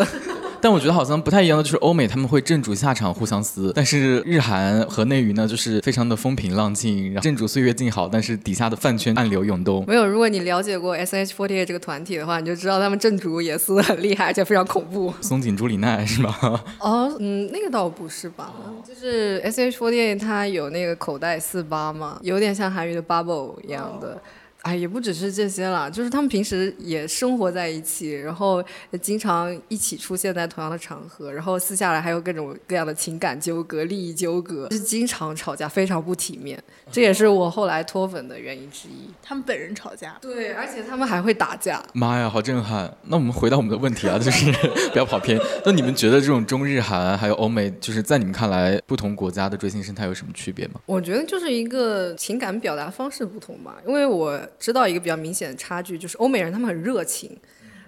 但我觉得好像不太一样的就是欧美他们会正主下场互相撕，但是日韩和内娱呢就是非常的风平浪静，然后正主岁月静好，但是底下的饭圈暗流涌动。没有，如果你了解过 S.H.48 这个团体的话，你就知道他们正主也撕的很厉害，而且非常恐怖。松井朱里奈是吗？哦，嗯，那个倒不是吧，就是 S.H.48 它有那个口袋四八嘛，有点像韩语的 Bubble 一样的。哎，也不只是这些了，就是他们平时也生活在一起，然后经常一起出现在同样的场合，然后私下来还有各种各样的情感纠葛、利益纠葛，就是经常吵架，非常不体面。这也是我后来脱粉的原因之一。他们本人吵架，对，而且他们还会打架。妈呀，好震撼！那我们回到我们的问题啊，就是 不要跑偏。那你们觉得这种中日韩还有欧美，就是在你们看来，不同国家的追星生态有什么区别吗？我觉得就是一个情感表达方式不同吧，因为我。知道一个比较明显的差距，就是欧美人他们很热情，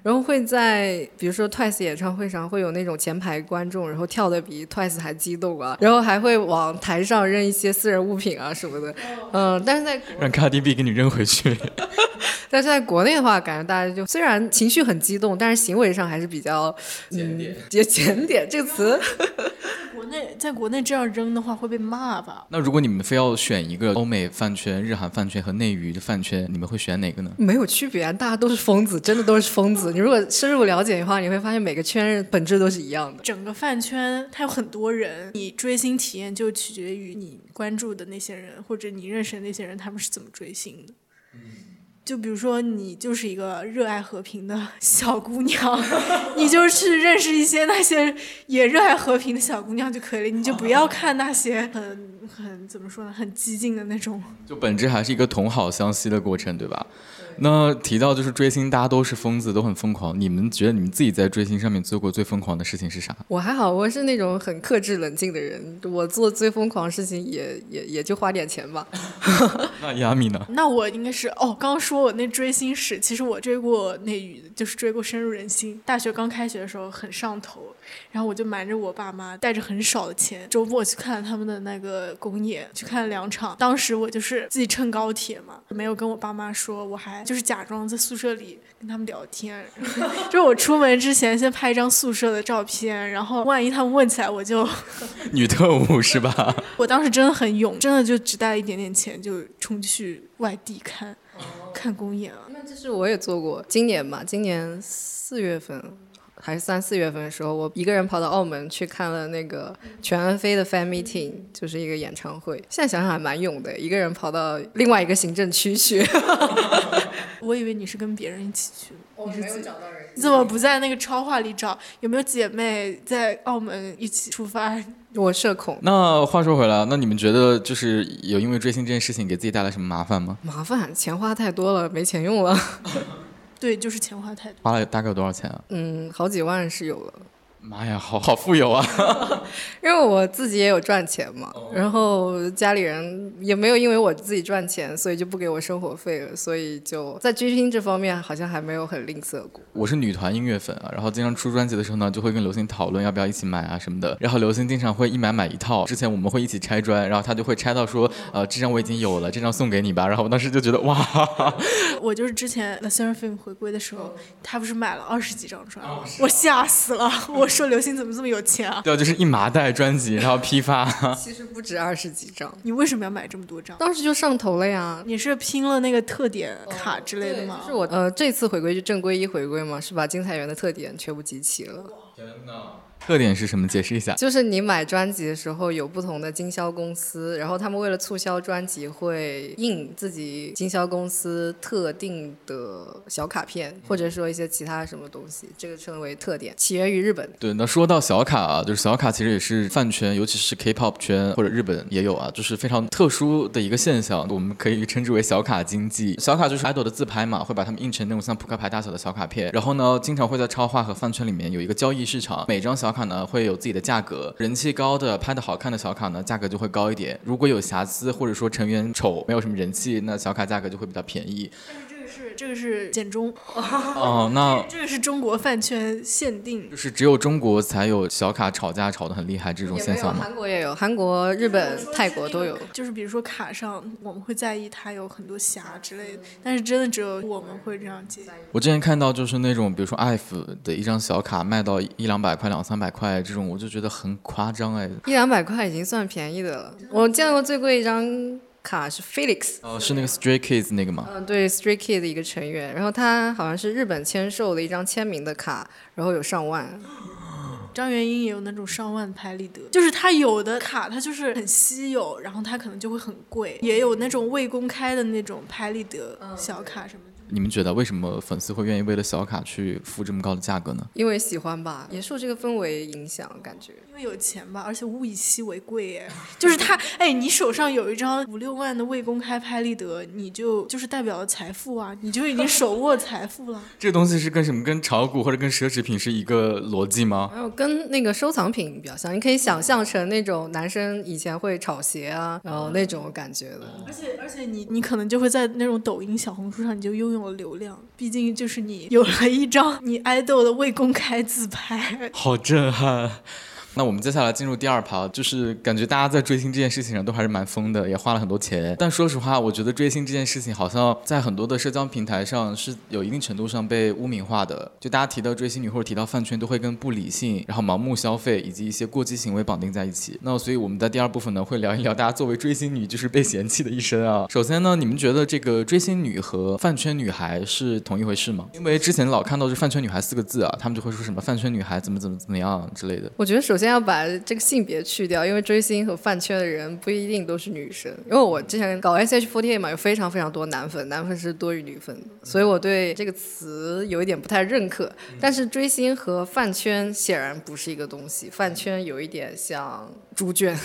然后会在比如说 Twice 演唱会上会有那种前排观众，然后跳的比 Twice 还激动啊，然后还会往台上扔一些私人物品啊什么的，嗯，但是在让 Cardi B 给你扔回去。但是在国内的话，感觉大家就虽然情绪很激动，但是行为上还是比较检点。也检点这个词。国内在国内这样扔的话会被骂吧？那如果你们非要选一个欧美饭圈、日韩饭圈和内娱的饭圈，你们会选哪个呢？没有区别，大家都是疯子，真的都是疯子。你如果深入了解的话，你会发现每个圈本质都是一样的。整个饭圈它有很多人，你追星体验就取决于你关注的那些人，或者你认识的那些人，他们是怎么追星的。就比如说，你就是一个热爱和平的小姑娘，你就去认识一些那些也热爱和平的小姑娘就可以了，你就不要看那些很很怎么说呢，很激进的那种。就本质还是一个同好相吸的过程，对吧？那提到就是追星，大家都是疯子，都很疯狂。你们觉得你们自己在追星上面做过最疯狂的事情是啥？我还好，我是那种很克制冷静的人。我做最疯狂的事情也也也就花点钱吧。那亚米呢？那我应该是哦，刚刚说我那追星史，其实我追过内娱，就是追过深入人心。大学刚开学的时候很上头，然后我就瞒着我爸妈，带着很少的钱，周末去看他们的那个公演，去看了两场。当时我就是自己乘高铁嘛，没有跟我爸妈说，我还。就是假装在宿舍里跟他们聊天，就是我出门之前先拍一张宿舍的照片，然后万一他们问起来，我就 女特务是吧？我当时真的很勇，真的就只带了一点点钱就冲去外地看看公演了。那这是我也做过，今年嘛，今年四月份。还是三四月份的时候，我一个人跑到澳门去看了那个全安飞的 fan meeting，就是一个演唱会。现在想想还蛮勇的，一个人跑到另外一个行政区去。我以为你是跟别人一起去，你是没有找到人。你怎么不在那个超话里找？有没有姐妹在澳门一起出发？我社恐。那话说回来，那你们觉得就是有因为追星这件事情给自己带来什么麻烦吗？麻烦，钱花太多了，没钱用了。对，就是钱花太多。花了大概有多少钱啊？嗯，好几万是有了。妈呀，好好富有啊！因为我自己也有赚钱嘛，然后家里人也没有因为我自己赚钱，所以就不给我生活费了，所以就在追星这方面好像还没有很吝啬过。我是女团音乐粉啊，然后经常出专辑的时候呢，就会跟刘星讨论要不要一起买啊什么的。然后刘星经常会一买买一套，之前我们会一起拆砖，然后他就会拆到说，呃，这张我已经有了，这张送给你吧。然后我当时就觉得哇，我就是之前 The Seraphim 回归的时候，他不是买了二十几张专，我吓死了，我。说刘星怎么这么有钱啊？对，就是一麻袋专辑，然后批发。其实不止二十几张。你为什么要买这么多张？当时就上头了呀。你是拼了那个特点卡之类的吗？就是我呃，这次回归就正规一回归嘛，是把精彩园的特点全部集齐了。天呐！特点是什么？解释一下。就是你买专辑的时候有不同的经销公司，然后他们为了促销专辑会印自己经销公司特定的小卡片，或者说一些其他什么东西，这个称为特点，起源于日本。对，那说到小卡啊，就是小卡其实也是饭圈，尤其是 K-pop 圈或者日本也有啊，就是非常特殊的一个现象，我们可以称之为小卡经济。小卡就是 idol 的自拍嘛，会把它们印成那种像扑克牌大小的小卡片，然后呢，经常会在超话和饭圈里面有一个交易市场，每张小。小卡呢会有自己的价格，人气高的、拍的好看的小卡呢，价格就会高一点。如果有瑕疵或者说成员丑、没有什么人气，那小卡价格就会比较便宜。是这个是简中 哦，那这个是中国饭圈限定，就是只有中国才有小卡吵架吵得很厉害这种现象吗？韩国也有，韩国、日本、泰国都有。就是比如说卡上我们会在意它有很多瑕之类的，但是真的只有我们会这样介意。我之前看到就是那种比如说 IF 的一张小卡卖到一两百块、两三百块这种，我就觉得很夸张哎。一两百块已经算便宜的了，我见过最贵一张。卡是 Felix，哦，是那个 Stray Kids 那个吗？嗯，对，Stray Kids 的一个成员，然后他好像是日本签售的一张签名的卡，然后有上万。张元英也有那种上万拍立得，就是他有的卡，它就是很稀有，然后它可能就会很贵，也有那种未公开的那种拍立得小卡什么。你们觉得为什么粉丝会愿意为了小卡去付这么高的价格呢？因为喜欢吧，也受这个氛围影响，感觉。因为有钱吧，而且物以稀为贵，耶，就是他，哎，你手上有一张五六万的未公开拍立得，你就就是代表了财富啊，你就已经手握财富了。这个东西是跟什么？跟炒股或者跟奢侈品是一个逻辑吗？还有跟那个收藏品比较像，你可以想象成那种男生以前会炒鞋啊，然后那种感觉的。而且而且你你可能就会在那种抖音、小红书上，你就拥有。我流量，毕竟就是你有了一张你爱豆的未公开自拍。好震撼。那我们接下来进入第二趴，就是感觉大家在追星这件事情上都还是蛮疯的，也花了很多钱。但说实话，我觉得追星这件事情好像在很多的社交平台上是有一定程度上被污名化的。就大家提到追星女或者提到饭圈，都会跟不理性、然后盲目消费以及一些过激行为绑定在一起。那所以我们在第二部分呢，会聊一聊大家作为追星女就是被嫌弃的一生啊。首先呢，你们觉得这个追星女和饭圈女孩是同一回事吗？因为之前老看到这饭圈女孩四个字啊，他们就会说什么饭圈女孩怎么怎么怎么样之类的。我觉得首先要把这个性别去掉，因为追星和饭圈的人不一定都是女生。因为我之前搞 SH48 嘛，有非常非常多男粉，男粉是多于女粉，所以我对这个词有一点不太认可。但是追星和饭圈显然不是一个东西，饭圈有一点像猪圈。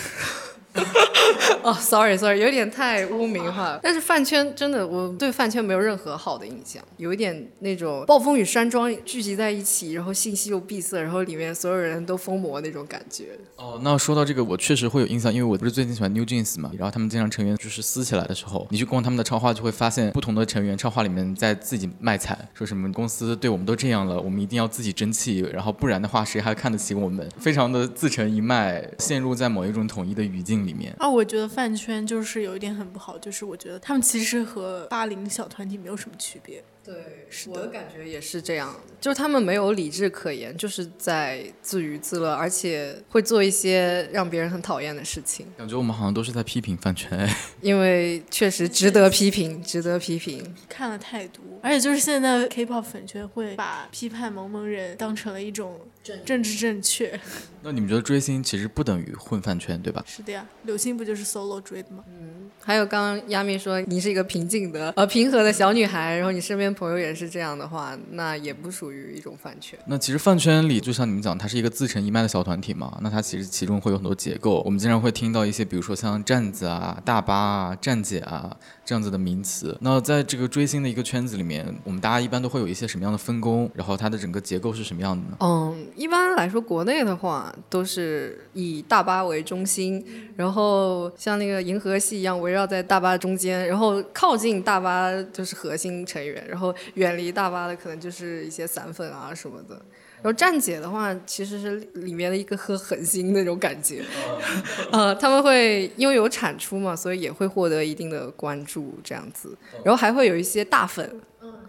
哦，sorry，sorry，有点太污名化。但是饭圈真的，我对饭圈没有任何好的印象，有一点那种暴风雨山庄聚集在一起，然后信息又闭塞，然后里面所有人都疯魔那种感觉。哦，那说到这个，我确实会有印象，因为我不是最近喜欢 New Jeans 嘛，然后他们经常成员就是撕起来的时候，你去逛他们的超话，就会发现不同的成员超话里面在自己卖惨，说什么公司对我们都这样了，我们一定要自己争气，然后不然的话谁还看得起我们？非常的自成一脉，陷入在某一种统一的语境啊，我觉得饭圈就是有一点很不好，就是我觉得他们其实和八零小团体没有什么区别。对，我的感觉也是这样，就是他们没有理智可言，就是在自娱自乐，而且会做一些让别人很讨厌的事情。感觉我们好像都是在批评饭圈，因为确实值得批评，值得批评。看了太多，而且就是现在 K-pop 粉圈会把批判萌萌人当成了一种政治正确。那你们觉得追星其实不等于混饭圈，对吧？是的呀，柳星不就是 solo 追的吗？嗯，还有刚刚亚米说你是一个平静的呃平和的小女孩，然后你身边。朋友也是这样的话，那也不属于一种饭圈。那其实饭圈里，就像你们讲，它是一个自成一脉的小团体嘛。那它其实其中会有很多结构。我们经常会听到一些，比如说像站子啊、大巴啊、站姐啊这样子的名词。那在这个追星的一个圈子里面，我们大家一般都会有一些什么样的分工？然后它的整个结构是什么样的呢？嗯，一般来说，国内的话都是以大巴为中心，然后像那个银河系一样围绕在大巴中间，然后靠近大巴就是核心成员，然后。远离大巴的可能就是一些散粉啊什么的，然后站姐的话其实是里面的一个颗狠心那种感觉，呃，他们会因为有产出嘛，所以也会获得一定的关注这样子，然后还会有一些大粉，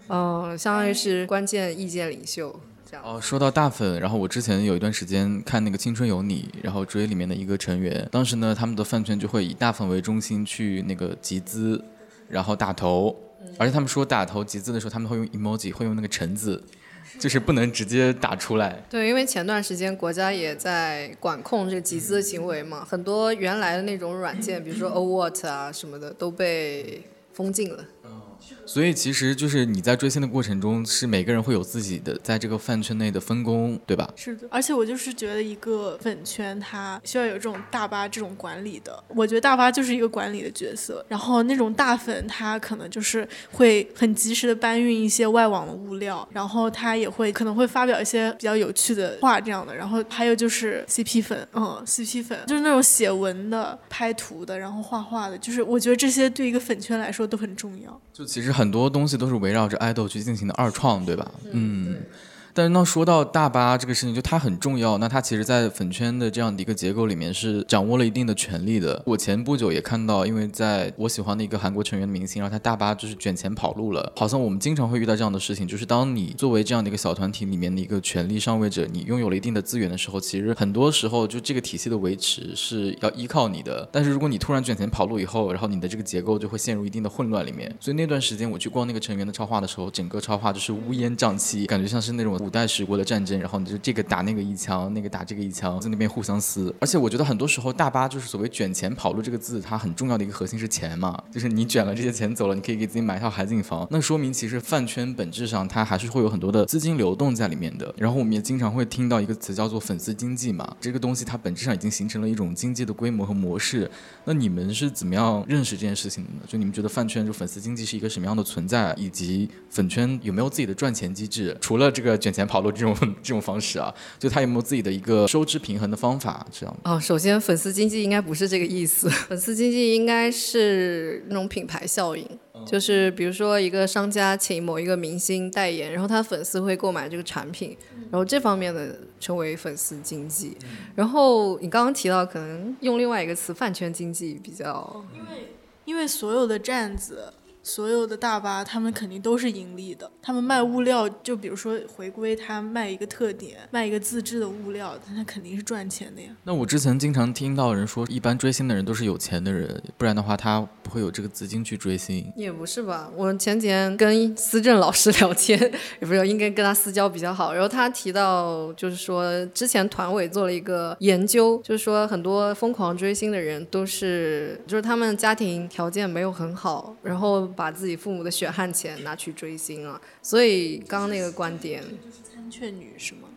嗯，相当于是关键意见领袖这样。哦，说到大粉，然后我之前有一段时间看那个《青春有你》，然后追里面的一个成员，当时呢他们的饭圈就会以大粉为中心去那个集资，然后打头。而且他们说打头集资的时候，他们会用 emoji，会用那个橙子，就是不能直接打出来。对，因为前段时间国家也在管控这个集资的行为嘛，很多原来的那种软件，比如说 OWAT 啊什么的，都被封禁了。所以其实就是你在追星的过程中，是每个人会有自己的在这个饭圈内的分工，对吧？是的，而且我就是觉得一个粉圈它需要有这种大巴这种管理的，我觉得大巴就是一个管理的角色。然后那种大粉他可能就是会很及时的搬运一些外网的物料，然后他也会可能会发表一些比较有趣的话这样的。然后还有就是 CP 粉，嗯，CP 粉就是那种写文的、拍图的，然后画画的，就是我觉得这些对一个粉圈来说都很重要。就其实很多东西都是围绕着爱豆去进行的二创，对吧？嗯。但是那说到大巴这个事情，就它很重要。那它其实，在粉圈的这样的一个结构里面，是掌握了一定的权利的。我前不久也看到，因为在我喜欢的一个韩国成员的明星，然后他大巴就是卷钱跑路了。好像我们经常会遇到这样的事情，就是当你作为这样的一个小团体里面的一个权力上位者，你拥有了一定的资源的时候，其实很多时候就这个体系的维持是要依靠你的。但是如果你突然卷钱跑路以后，然后你的这个结构就会陷入一定的混乱里面。所以那段时间我去逛那个成员的超话的时候，整个超话就是乌烟瘴气，感觉像是那种古代十国的战争。然后你就这个打那个一枪，那个打这个一枪，在那边互相撕。而且我觉得很多时候大巴就是所谓卷钱跑路这个字，它很重要的一个核心是钱嘛，就是你卷了这些钱走了，你可以给自己买一套海景房。那说明其实饭圈本质上它还是会有很多的资金流动在里面的。然后我们也经常会听到一个词叫做粉丝经济嘛，这个东西它本质上已经形成了一种经济的规模和模式。那你们是怎么样认识这件事情的呢？就你们觉得饭圈就粉丝经济是一个什么样的存在，以及粉圈有没有自己的赚钱机制？除了这个卷钱跑路这种。这种方式啊，就他有没有自己的一个收支平衡的方法？这样哦，首先粉丝经济应该不是这个意思，粉丝经济应该是那种品牌效应，就是比如说一个商家请某一个明星代言，然后他粉丝会购买这个产品，然后这方面的称为粉丝经济。然后你刚刚提到，可能用另外一个词“饭圈经济”比较，因为因为所有的站子。所有的大巴，他们肯定都是盈利的。他们卖物料，就比如说回归，他卖一个特点，卖一个自制的物料，他肯定是赚钱的呀。那我之前经常听到人说，一般追星的人都是有钱的人，不然的话他不会有这个资金去追星。也不是吧？我前几天跟思政老师聊天，也不是应该跟他私交比较好。然后他提到，就是说之前团委做了一个研究，就是说很多疯狂追星的人都是，就是他们家庭条件没有很好，然后。把自己父母的血汗钱拿去追星啊，所以刚刚那个观点，参劝女是吗？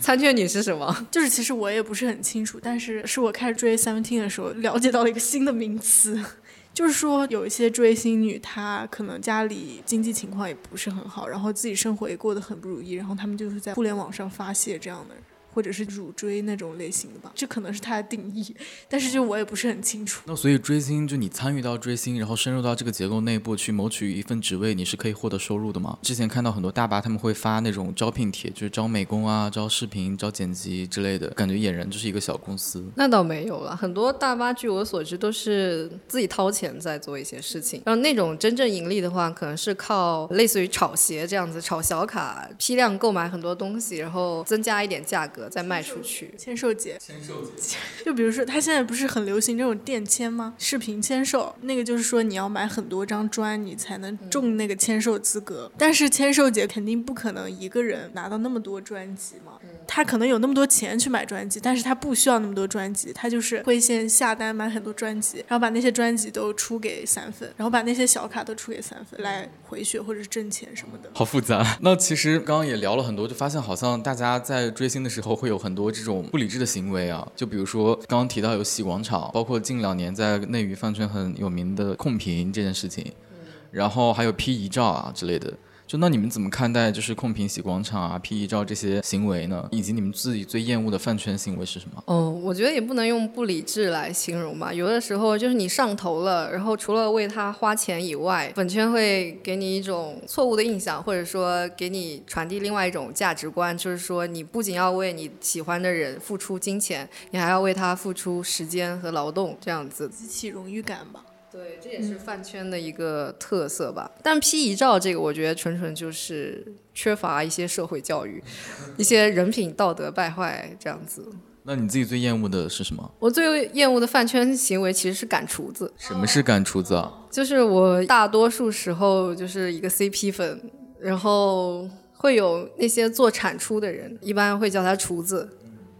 参劝女是什么？就是其实我也不是很清楚，但是是我开始追 Seventeen 的时候了解到了一个新的名词，就是说有一些追星女，她可能家里经济情况也不是很好，然后自己生活也过得很不如意，然后他们就是在互联网上发泄这样的。或者是乳追那种类型的吧，这可能是他的定义，但是就我也不是很清楚。那所以追星，就你参与到追星，然后深入到这个结构内部去谋取一份职位，你是可以获得收入的吗？之前看到很多大巴他们会发那种招聘帖，就是招美工啊、招视频、招剪辑之类的，感觉俨然就是一个小公司。那倒没有了，很多大巴据我所知都是自己掏钱在做一些事情，然后那种真正盈利的话，可能是靠类似于炒鞋这样子，炒小卡，批量购买很多东西，然后增加一点价格。再卖出去，签售节，签售节，就比如说，他现在不是很流行这种电签吗？视频签售，那个就是说你要买很多张专，你才能中那个签售资格。但是签售节肯定不可能一个人拿到那么多专辑嘛，他可能有那么多钱去买专辑，但是他不需要那么多专辑，他就是会先下单买很多专辑，然后把那些专辑都出给散粉，然后把那些小卡都出给散粉来回血或者是挣钱什么的。好复杂。那其实刚刚也聊了很多，就发现好像大家在追星的时候。会有很多这种不理智的行为啊，就比如说刚刚提到有洗广场，包括近两年在内娱饭圈很有名的控评这件事情，然后还有批遗照啊之类的。就那你们怎么看待就是控评洗广场啊、P 遗照这些行为呢？以及你们自己最厌恶的饭圈行为是什么？嗯，我觉得也不能用不理智来形容吧。有的时候就是你上头了，然后除了为他花钱以外，粉圈会给你一种错误的印象，或者说给你传递另外一种价值观，就是说你不仅要为你喜欢的人付出金钱，你还要为他付出时间和劳动，这样子激起荣誉感吧。对，这也是饭圈的一个特色吧。但 P 遗照这个，我觉得纯纯就是缺乏一些社会教育，一些人品道德败坏这样子。那你自己最厌恶的是什么？我最厌恶的饭圈行为其实是赶厨子。什么是赶厨子啊？就是我大多数时候就是一个 CP 粉，然后会有那些做产出的人，一般会叫他厨子。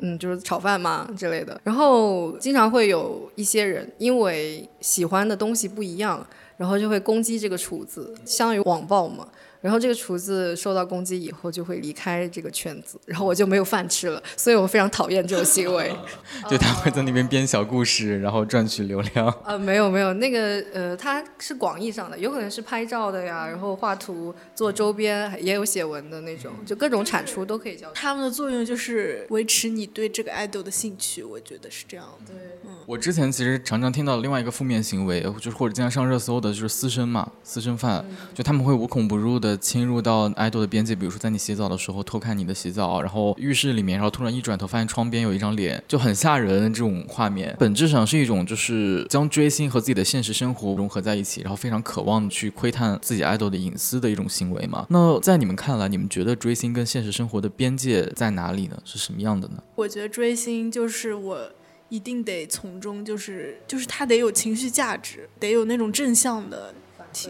嗯，就是炒饭嘛之类的，然后经常会有一些人因为喜欢的东西不一样，然后就会攻击这个厨子，相当于网暴嘛。然后这个厨子受到攻击以后就会离开这个圈子，然后我就没有饭吃了，所以我非常讨厌这种行为。就他会在那边编小故事，然后赚取流量。呃，没有没有，那个呃，他是广义上的，有可能是拍照的呀，然后画图、做周边，也有写文的那种，就各种产出都可以叫。他们的作用就是维持你对这个爱豆的兴趣，我觉得是这样的。对，嗯。我之前其实常常听到另外一个负面行为，就是或者经常上热搜的，就是私生嘛，私生饭，就他们会无孔不入的。侵入到爱豆的边界，比如说在你洗澡的时候偷看你的洗澡，然后浴室里面，然后突然一转头发现窗边有一张脸，就很吓人。这种画面本质上是一种就是将追星和自己的现实生活融合在一起，然后非常渴望去窥探自己爱豆的隐私的一种行为嘛。那在你们看来，你们觉得追星跟现实生活的边界在哪里呢？是什么样的呢？我觉得追星就是我一定得从中，就是就是他得有情绪价值，得有那种正向的。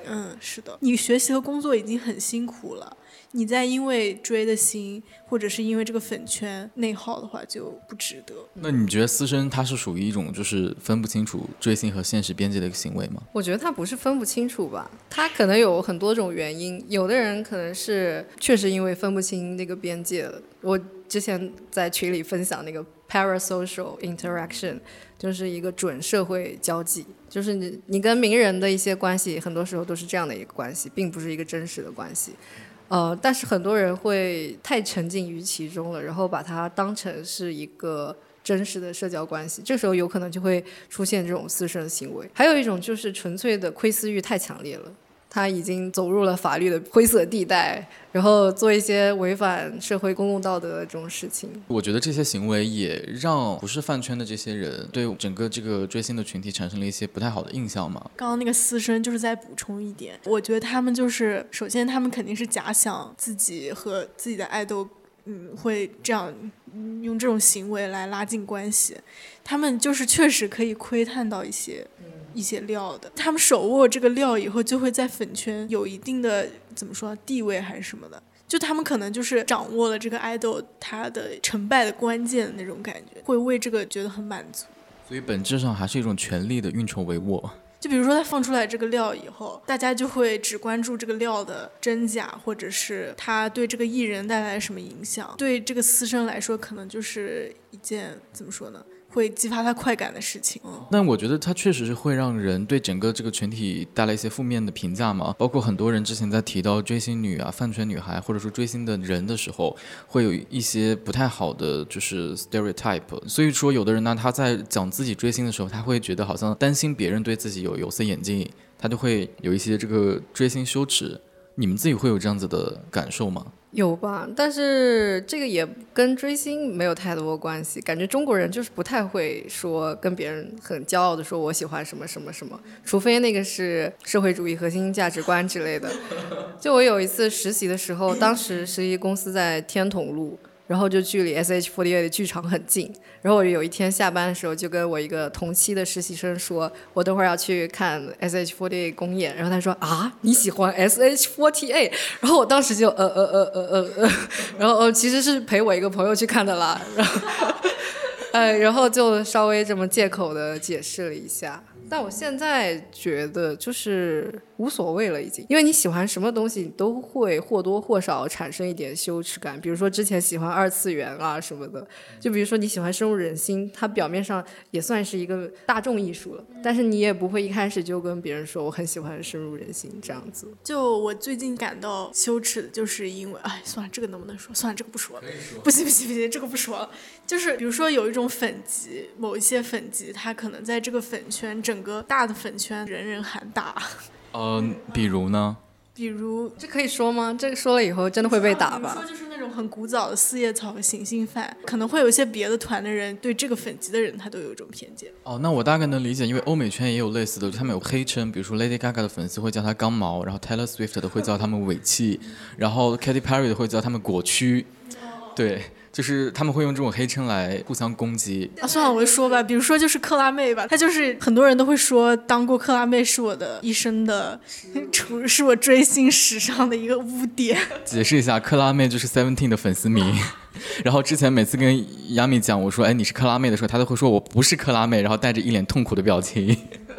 嗯，是的，你学习和工作已经很辛苦了，你再因为追的星，或者是因为这个粉圈内耗的话，就不值得。那你觉得私生他是属于一种就是分不清楚追星和现实边界的一个行为吗？我觉得他不是分不清楚吧，他可能有很多种原因，有的人可能是确实因为分不清那个边界了。我之前在群里分享那个 parasocial interaction。就是一个准社会交际，就是你你跟名人的一些关系，很多时候都是这样的一个关系，并不是一个真实的关系。呃，但是很多人会太沉浸于其中了，然后把它当成是一个真实的社交关系，这时候有可能就会出现这种私生行为。还有一种就是纯粹的窥私欲太强烈了，他已经走入了法律的灰色地带，然后做一些违反社会公共道德的这种事情。我觉得这些行为也让不是饭圈的这些人对整个这个追星的群体产生了一些不太好的印象嘛。刚刚那个私生就是在补充一点，我觉得他们就是首先他们肯定是假想自己和自己的爱豆，嗯，会这样用这种行为来拉近关系，他们就是确实可以窥探到一些。一些料的，他们手握这个料以后，就会在粉圈有一定的怎么说地位还是什么的，就他们可能就是掌握了这个爱豆他的成败的关键的那种感觉，会为这个觉得很满足。所以本质上还是一种权力的运筹帷幄。就比如说他放出来这个料以后，大家就会只关注这个料的真假，或者是他对这个艺人带来什么影响。对这个私生来说，可能就是一件怎么说呢？会激发他快感的事情。但我觉得他确实是会让人对整个这个群体带来一些负面的评价嘛。包括很多人之前在提到追星女啊、饭圈女孩，或者说追星的人的时候，会有一些不太好的就是 stereotype。所以说，有的人呢，他在讲自己追星的时候，他会觉得好像担心别人对自己有有色眼镜，他就会有一些这个追星羞耻。你们自己会有这样子的感受吗？有吧，但是这个也跟追星没有太多关系。感觉中国人就是不太会说跟别人很骄傲的说我喜欢什么什么什么，除非那个是社会主义核心价值观之类的。就我有一次实习的时候，当时实习公司在天潼路。然后就距离 S H Forty Eight 的剧场很近，然后我有一天下班的时候就跟我一个同期的实习生说，我等会儿要去看 S H Forty Eight 公演，然后他说啊你喜欢 S H Forty Eight，然后我当时就呃呃呃呃呃呃，然后呃其实是陪我一个朋友去看的啦，然后，呃然后就稍微这么借口的解释了一下。但我现在觉得就是无所谓了，已经，因为你喜欢什么东西，你都会或多或少产生一点羞耻感。比如说之前喜欢二次元啊什么的，就比如说你喜欢深入人心，它表面上也算是一个大众艺术了，但是你也不会一开始就跟别人说我很喜欢深入人心这样子。就我最近感到羞耻的就是因为，哎，算了，这个能不能说？算了，这个不说了。不行不行不行，这个不说了。就是比如说有一种粉级，某一些粉级，它可能在这个粉圈整。整个大的粉圈人人喊打，嗯，比如呢？比如这可以说吗？这个说了以后真的会被打吧？说就是那种很古早的四叶草和行星饭，可能会有一些别的团的人对这个粉级的人他都有一种偏见。哦，那我大概能理解，因为欧美圈也有类似的，他们有黑称，比如说 Lady Gaga 的粉丝会叫他钢毛，然后 Taylor Swift 的会叫他们尾气，然后 Katy Perry 的会叫他们果蛆，对。就是他们会用这种黑称来互相攻击啊！算了，我就说吧，比如说就是克拉妹吧，她就是很多人都会说当过克拉妹是我的一生的，除是我追星史上的一个污点。解释一下，克拉妹就是 Seventeen 的粉丝名。然后之前每次跟亚米讲我说哎你是克拉妹的时候，她都会说我不是克拉妹，然后带着一脸痛苦的表情。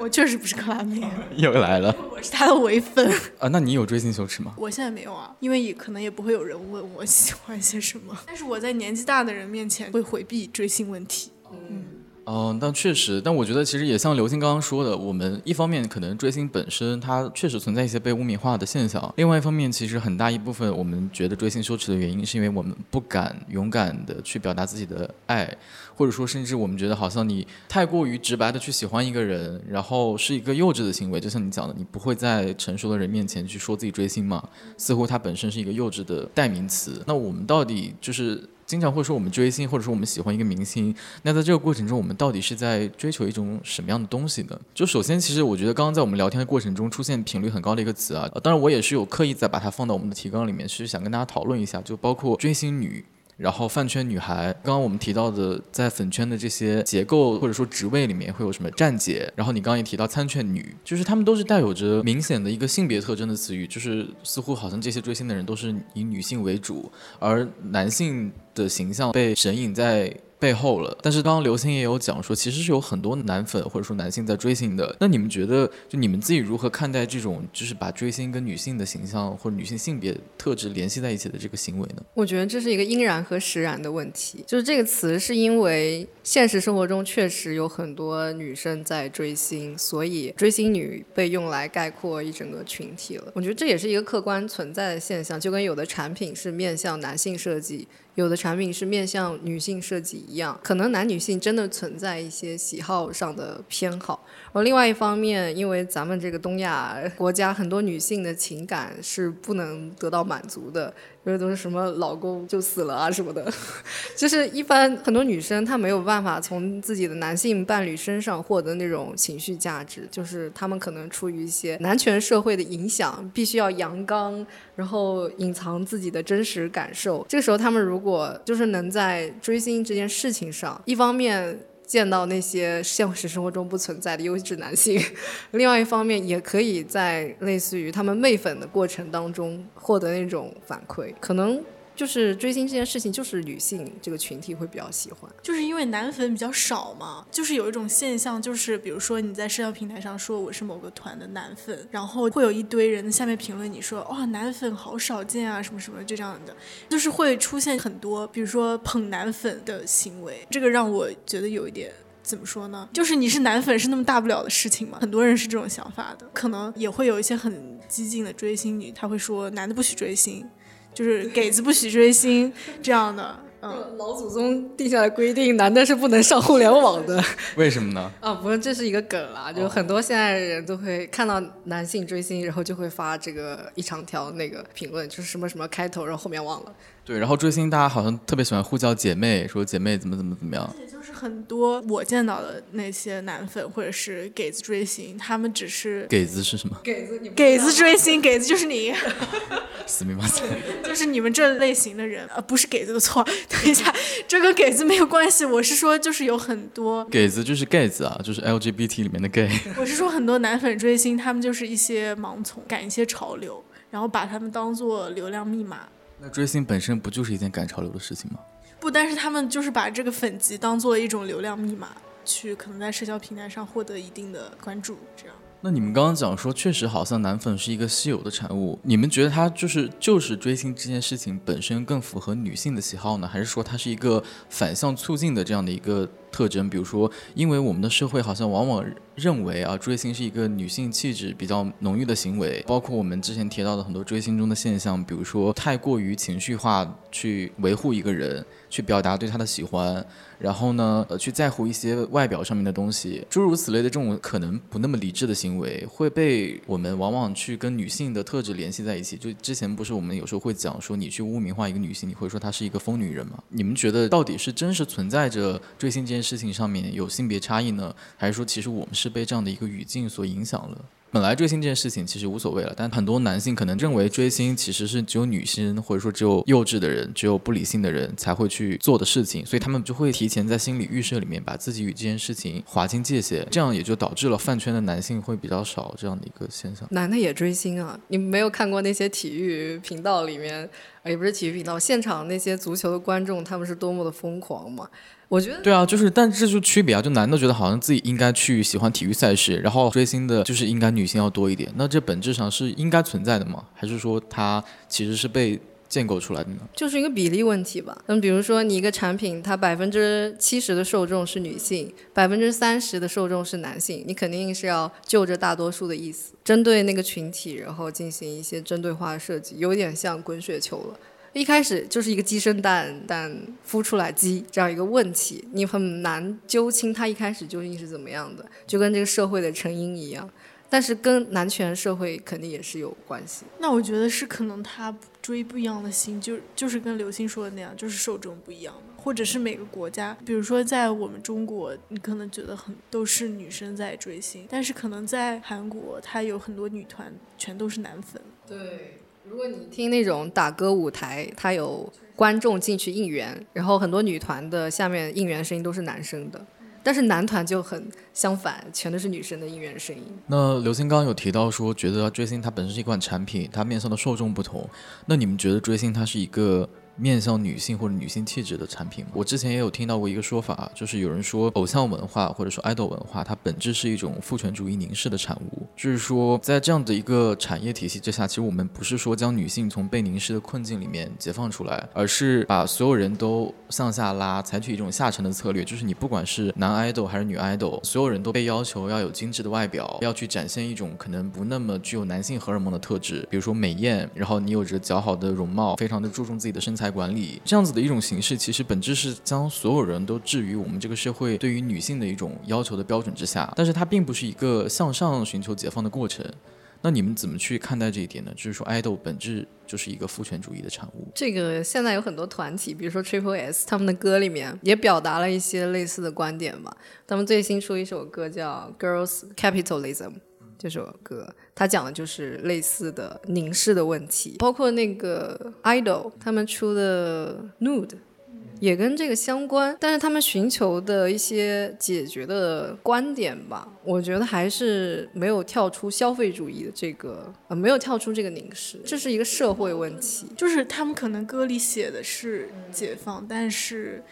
我确实不是克拉米，又来了。我是他的唯粉啊。那你有追星羞耻吗？我现在没有啊，因为也可能也不会有人问我喜欢些什么。但是我在年纪大的人面前会回避追星问题。嗯。嗯，但确实，但我觉得其实也像刘星刚刚说的，我们一方面可能追星本身它确实存在一些被污名化的现象，另外一方面其实很大一部分我们觉得追星羞耻的原因，是因为我们不敢勇敢的去表达自己的爱，或者说甚至我们觉得好像你太过于直白的去喜欢一个人，然后是一个幼稚的行为，就像你讲的，你不会在成熟的人面前去说自己追星嘛，似乎它本身是一个幼稚的代名词。那我们到底就是？经常会说我们追星，或者说我们喜欢一个明星，那在这个过程中，我们到底是在追求一种什么样的东西呢？就首先，其实我觉得刚刚在我们聊天的过程中出现频率很高的一个词啊，当然我也是有刻意在把它放到我们的提纲里面，是想跟大家讨论一下，就包括追星女。然后饭圈女孩，刚刚我们提到的在粉圈的这些结构或者说职位里面会有什么站姐？然后你刚刚也提到参圈女，就是他们都是带有着明显的一个性别特征的词语，就是似乎好像这些追星的人都是以女性为主，而男性的形象被神隐在。背后了，但是刚刚刘星也有讲说，其实是有很多男粉或者说男性在追星的。那你们觉得，就你们自己如何看待这种，就是把追星跟女性的形象或者女性性别特质联系在一起的这个行为呢？我觉得这是一个应然和实然的问题。就是这个词是因为现实生活中确实有很多女生在追星，所以追星女被用来概括一整个群体了。我觉得这也是一个客观存在的现象，就跟有的产品是面向男性设计。有的产品是面向女性设计一样，可能男女性真的存在一些喜好上的偏好，而另外一方面，因为咱们这个东亚国家很多女性的情感是不能得到满足的，都是什么老公就死了啊什么的，就是一般很多女生她没有办法从自己的男性伴侣身上获得那种情绪价值，就是她们可能出于一些男权社会的影响，必须要阳刚，然后隐藏自己的真实感受。这个时候，她们如果就是能在追星这件事情上，一方面。见到那些现实生活中不存在的优质男性，另外一方面也可以在类似于他们媚粉的过程当中获得那种反馈，可能。就是追星这件事情，就是女性这个群体会比较喜欢，就是因为男粉比较少嘛。就是有一种现象，就是比如说你在社交平台上说我是某个团的男粉，然后会有一堆人在下面评论你说哇男粉好少见啊什么什么就这样的，就是会出现很多比如说捧男粉的行为，这个让我觉得有一点怎么说呢？就是你是男粉是那么大不了的事情吗？很多人是这种想法的，可能也会有一些很激进的追星女，她会说男的不许追星。就是给子不许追星这样的，嗯，老祖宗定下的规定，男的是不能上互联网的。为什么呢？啊，不是，这是一个梗啦，就很多现在的人都会看到男性追星，然后就会发这个一长条那个评论，就是什么什么开头，然后后面忘了。对，然后追星大家好像特别喜欢呼叫姐妹，说姐妹怎么怎么怎么样。就是很多我见到的那些男粉或者是给子追星，他们只是给子是什么？给子你给子追星，给子就是你。死命马仔，就是你们这类型的人，呃，不是给子的错。等一下，这跟给子没有关系。我是说，就是有很多给子就是 gay 子啊，就是 LGBT 里面的 gay。我是说，很多男粉追星，他们就是一些盲从，赶一些潮流，然后把他们当做流量密码。那追星本身不就是一件赶潮流的事情吗？不，但是他们就是把这个粉级当做一种流量密码，去可能在社交平台上获得一定的关注，这样。那你们刚刚讲说，确实好像男粉是一个稀有的产物，你们觉得他就是就是追星这件事情本身更符合女性的喜好呢，还是说它是一个反向促进的这样的一个特征？比如说，因为我们的社会好像往往认为啊，追星是一个女性气质比较浓郁的行为，包括我们之前提到的很多追星中的现象，比如说太过于情绪化去维护一个人，去表达对他的喜欢。然后呢，呃，去在乎一些外表上面的东西，诸如此类的这种可能不那么理智的行为，会被我们往往去跟女性的特质联系在一起。就之前不是我们有时候会讲说，你去污名化一个女性，你会说她是一个疯女人吗？你们觉得到底是真实存在着追星这件件事情上面有性别差异呢，还是说其实我们是被这样的一个语境所影响了？本来追星这件事情其实无所谓了，但很多男性可能认为追星其实是只有女性或者说只有幼稚的人、只有不理性的人才会去做的事情，所以他们就会提前在心理预设里面把自己与这件事情划清界限，这样也就导致了饭圈的男性会比较少这样的一个现象。男的也追星啊？你没有看过那些体育频道里面，也不是体育频道，现场那些足球的观众他们是多么的疯狂嘛？我觉得对啊，就是，但这就区别啊，就男的觉得好像自己应该去喜欢体育赛事，然后追星的就是应该女性要多一点，那这本质上是应该存在的吗？还是说他其实是被建构出来的呢？就是一个比例问题吧。那，比如说你一个产品，它百分之七十的受众是女性，百分之三十的受众是男性，你肯定是要就着大多数的意思，针对那个群体，然后进行一些针对化的设计，有点像滚雪球了。一开始就是一个鸡生蛋，蛋孵出来鸡这样一个问题，你很难揪清它一开始究竟是怎么样的，就跟这个社会的成因一样。但是跟男权社会肯定也是有关系。那我觉得是可能他追不一样的星，就就是跟刘星说的那样，就是受众不一样或者是每个国家，比如说在我们中国，你可能觉得很都是女生在追星，但是可能在韩国，他有很多女团全都是男粉。对。如果你听那种打歌舞台，他有观众进去应援，然后很多女团的下面应援声音都是男生的，但是男团就很相反，全都是女生的应援声音。那刘星刚刚有提到说，觉得追星它本身是一款产品，它面向的受众不同。那你们觉得追星它是一个？面向女性或者女性气质的产品，我之前也有听到过一个说法，就是有人说偶像文化或者说爱豆文化，它本质是一种父权主义凝视的产物。就是说，在这样的一个产业体系之下，其实我们不是说将女性从被凝视的困境里面解放出来，而是把所有人都向下拉，采取一种下沉的策略。就是你不管是男爱豆还是女爱豆，所有人都被要求要有精致的外表，要去展现一种可能不那么具有男性荷尔蒙的特质，比如说美艳，然后你有着较好的容貌，非常的注重自己的身材。管理这样子的一种形式，其实本质是将所有人都置于我们这个社会对于女性的一种要求的标准之下，但是它并不是一个向上寻求解放的过程。那你们怎么去看待这一点呢？就是说，爱豆本质就是一个父权主义的产物。这个现在有很多团体，比如说 Triple S，他们的歌里面也表达了一些类似的观点吧。他们最新出一首歌叫《Girls Capitalism》，这首歌它讲的就是类似的凝视的问题，包括那个 Idol 他们出的 Nude。也跟这个相关，但是他们寻求的一些解决的观点吧，我觉得还是没有跳出消费主义的这个，呃，没有跳出这个凝视，这是一个社会问题。就是他们可能歌里写的是解放，但是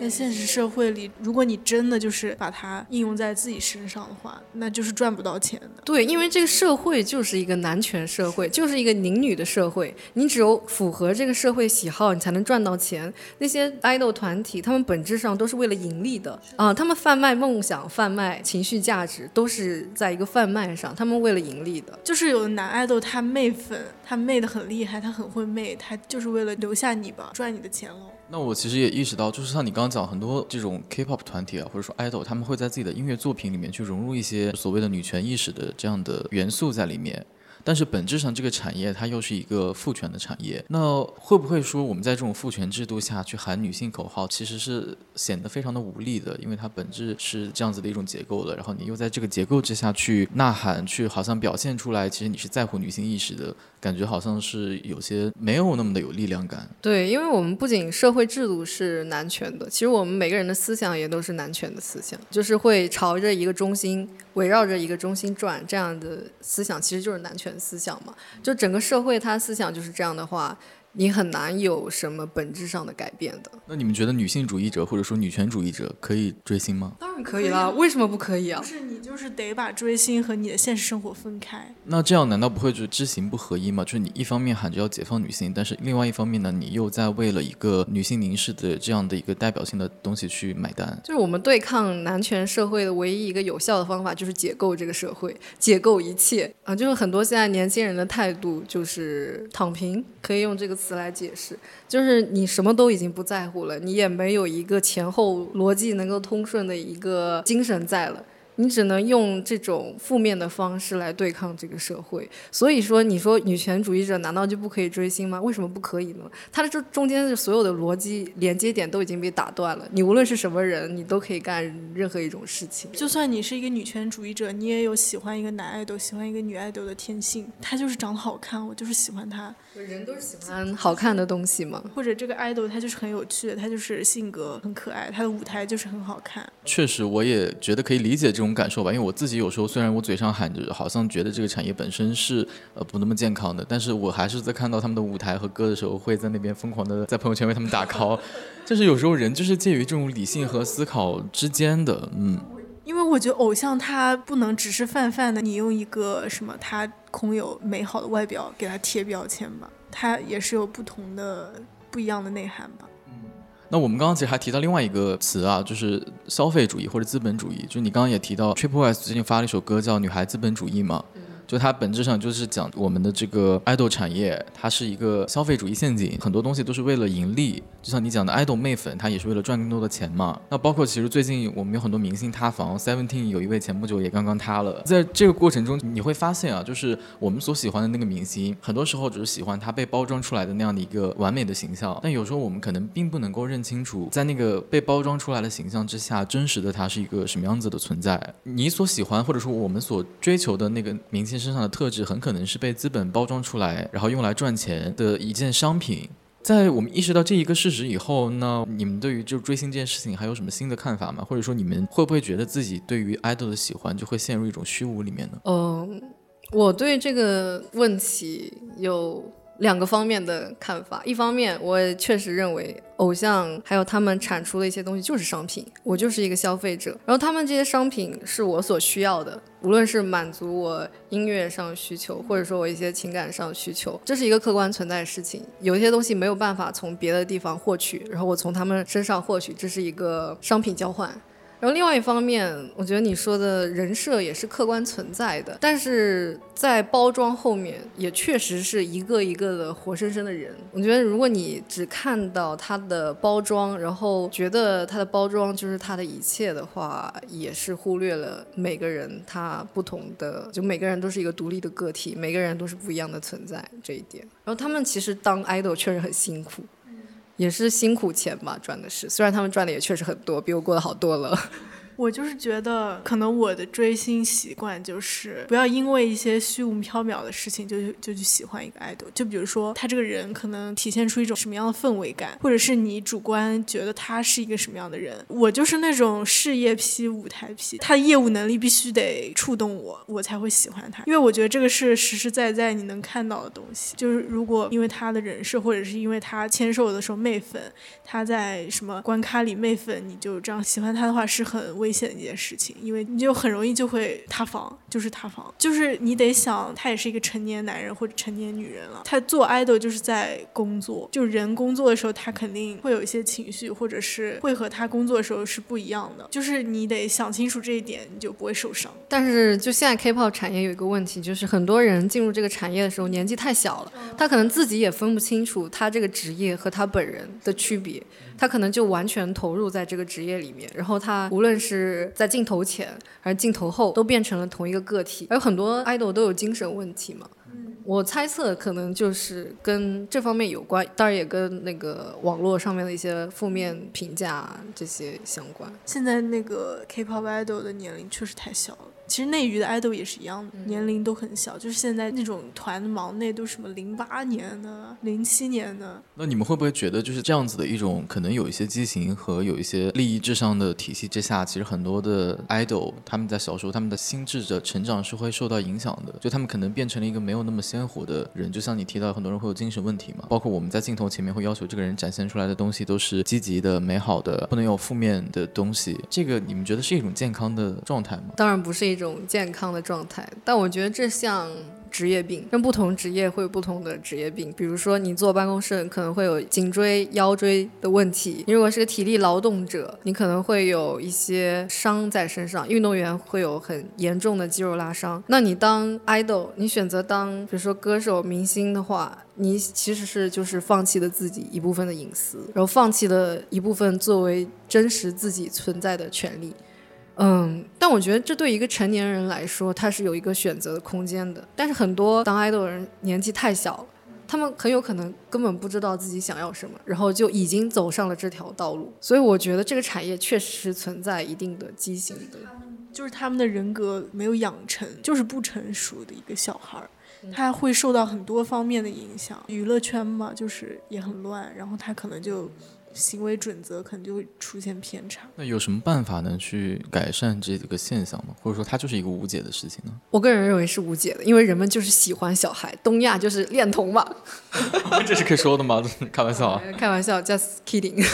在现实社会里，如果你真的就是把它应用在自己身上的话，那就是赚不到钱的。对，因为这个社会就是一个男权社会，就是一个宁女的社会，你只有符合这个社会喜好，你才能赚到钱。那些。Idol 团体，他们本质上都是为了盈利的啊！他们贩卖梦想、贩卖情绪价值，都是在一个贩卖上。他们为了盈利的，就是有的男爱豆他媚粉，他媚的很厉害，他很会媚，他就是为了留下你吧，赚你的钱喽。那我其实也意识到，就是像你刚刚讲，很多这种 K-pop 团体啊，或者说 idol，他们会在自己的音乐作品里面去融入一些所谓的女权意识的这样的元素在里面。但是本质上，这个产业它又是一个父权的产业。那会不会说，我们在这种父权制度下去喊女性口号，其实是显得非常的无力的？因为它本质是这样子的一种结构的。然后你又在这个结构之下去呐喊，去好像表现出来，其实你是在乎女性意识的感觉，好像是有些没有那么的有力量感。对，因为我们不仅社会制度是男权的，其实我们每个人的思想也都是男权的思想，就是会朝着一个中心。围绕着一个中心转，这样的思想其实就是男权思想嘛。就整个社会，它思想就是这样的话。你很难有什么本质上的改变的。那你们觉得女性主义者或者说女权主义者可以追星吗？当然可以啦，为什么不可以啊？不是你就是得把追星和你的现实生活分开。那这样难道不会就知行不合一吗？就是你一方面喊着要解放女性，但是另外一方面呢，你又在为了一个女性凝视的这样的一个代表性的东西去买单。就是我们对抗男权社会的唯一一个有效的方法，就是解构这个社会，解构一切啊！就是很多现在年轻人的态度就是躺平，可以用这个词来解释。就是你什么都已经不在乎了，你也没有一个前后逻辑能够通顺的一个精神在了。你只能用这种负面的方式来对抗这个社会，所以说，你说女权主义者难道就不可以追星吗？为什么不可以呢？他的这中间的所有的逻辑连接点都已经被打断了。你无论是什么人，你都可以干任何一种事情。就算你是一个女权主义者，你也有喜欢一个男爱豆、喜欢一个女爱豆的天性。他就是长得好看，我就是喜欢他。人都是喜欢好看的东西嘛。或者这个爱豆他就是很有趣，他就是性格很可爱，他的舞台就是很好看。确实，我也觉得可以理解这种感受吧，因为我自己有时候虽然我嘴上喊着，好像觉得这个产业本身是呃不那么健康的，但是我还是在看到他们的舞台和歌的时候，会在那边疯狂的在朋友圈为他们打 call。就是有时候人就是介于这种理性和思考之间的，嗯。因为我觉得偶像他不能只是泛泛的，你用一个什么他空有美好的外表给他贴标签吧，他也是有不同的不一样的内涵吧。那我们刚刚其实还提到另外一个词啊，就是消费主义或者资本主义，就你刚刚也提到 Triple S 最近发了一首歌叫《女孩资本主义》嘛。就它本质上就是讲我们的这个爱豆产业，它是一个消费主义陷阱，很多东西都是为了盈利。就像你讲的爱豆妹粉，它也是为了赚更多的钱嘛。那包括其实最近我们有很多明星塌房，Seventeen 有一位前不久也刚刚塌了。在这个过程中，你会发现啊，就是我们所喜欢的那个明星，很多时候只是喜欢他被包装出来的那样的一个完美的形象，但有时候我们可能并不能够认清楚，在那个被包装出来的形象之下，真实的他是一个什么样子的存在。你所喜欢或者说我们所追求的那个明星身上的特质很。可能是被资本包装出来，然后用来赚钱的一件商品。在我们意识到这一个事实以后，那你们对于就追星这件事情还有什么新的看法吗？或者说你们会不会觉得自己对于 idol 的喜欢就会陷入一种虚无里面呢？嗯，我对这个问题有。两个方面的看法，一方面我确实认为偶像还有他们产出的一些东西就是商品，我就是一个消费者，然后他们这些商品是我所需要的，无论是满足我音乐上需求，或者说我一些情感上需求，这是一个客观存在的事情。有一些东西没有办法从别的地方获取，然后我从他们身上获取，这是一个商品交换。然后另外一方面，我觉得你说的人设也是客观存在的，但是在包装后面也确实是一个一个的活生生的人。我觉得如果你只看到他的包装，然后觉得他的包装就是他的一切的话，也是忽略了每个人他不同的，就每个人都是一个独立的个体，每个人都是不一样的存在这一点。然后他们其实当 idol 确实很辛苦。也是辛苦钱吧，赚的是。虽然他们赚的也确实很多，比我过得好多了。我就是觉得，可能我的追星习惯就是不要因为一些虚无缥缈的事情就就去喜欢一个爱豆。就比如说他这个人可能体现出一种什么样的氛围感，或者是你主观觉得他是一个什么样的人。我就是那种事业批、舞台批，他的业务能力必须得触动我，我才会喜欢他。因为我觉得这个是实实在在你能看到的东西。就是如果因为他的人设，或者是因为他签售的时候媚粉，他在什么关卡里媚粉，你就这样喜欢他的话，是很危。险的一件事情，因为你就很容易就会塌房，就是塌房，就是你得想，他也是一个成年男人或者成年女人了，他做 idol 就是在工作，就人工作的时候，他肯定会有一些情绪，或者是会和他工作的时候是不一样的，就是你得想清楚这一点，你就不会受伤。但是就现在 K-pop 产业有一个问题，就是很多人进入这个产业的时候年纪太小了，他可能自己也分不清楚他这个职业和他本人的区别。他可能就完全投入在这个职业里面，然后他无论是在镜头前还是镜头后，都变成了同一个个体。还有很多 idol 都有精神问题嘛，我猜测可能就是跟这方面有关，当然也跟那个网络上面的一些负面评价这些相关。现在那个 K-pop idol 的年龄确实太小了。其实内娱的爱豆也是一样的，年龄都很小，就是现在那种团的忙内都什么零八年的、零七年的。那你们会不会觉得就是这样子的一种可能有一些畸形和有一些利益至上的体系之下，其实很多的 idol 他们在小时候他们的心智的成长是会受到影响的，就他们可能变成了一个没有那么鲜活的人，就像你提到很多人会有精神问题嘛，包括我们在镜头前面会要求这个人展现出来的东西都是积极的、美好的，不能有负面的东西。这个你们觉得是一种健康的状态吗？当然不是一种。种健康的状态，但我觉得这像职业病，跟不同职业会有不同的职业病。比如说，你坐办公室可能会有颈椎、腰椎的问题；你如果是个体力劳动者，你可能会有一些伤在身上。运动员会有很严重的肌肉拉伤。那你当 idol，你选择当比如说歌手、明星的话，你其实是就是放弃了自己一部分的隐私，然后放弃了一部分作为真实自己存在的权利。嗯，但我觉得这对一个成年人来说，他是有一个选择的空间的。但是很多当爱豆的人年纪太小了，他们很有可能根本不知道自己想要什么，然后就已经走上了这条道路。所以我觉得这个产业确实存在一定的畸形的，就是他们的人格没有养成，就是不成熟的一个小孩儿，他会受到很多方面的影响。娱乐圈嘛，就是也很乱，然后他可能就。行为准则可能就会出现偏差。那有什么办法能去改善这个现象吗？或者说它就是一个无解的事情呢？我个人认为是无解的，因为人们就是喜欢小孩，东亚就是恋童嘛。这是可以说的吗？开玩笑啊！开玩笑，just kidding。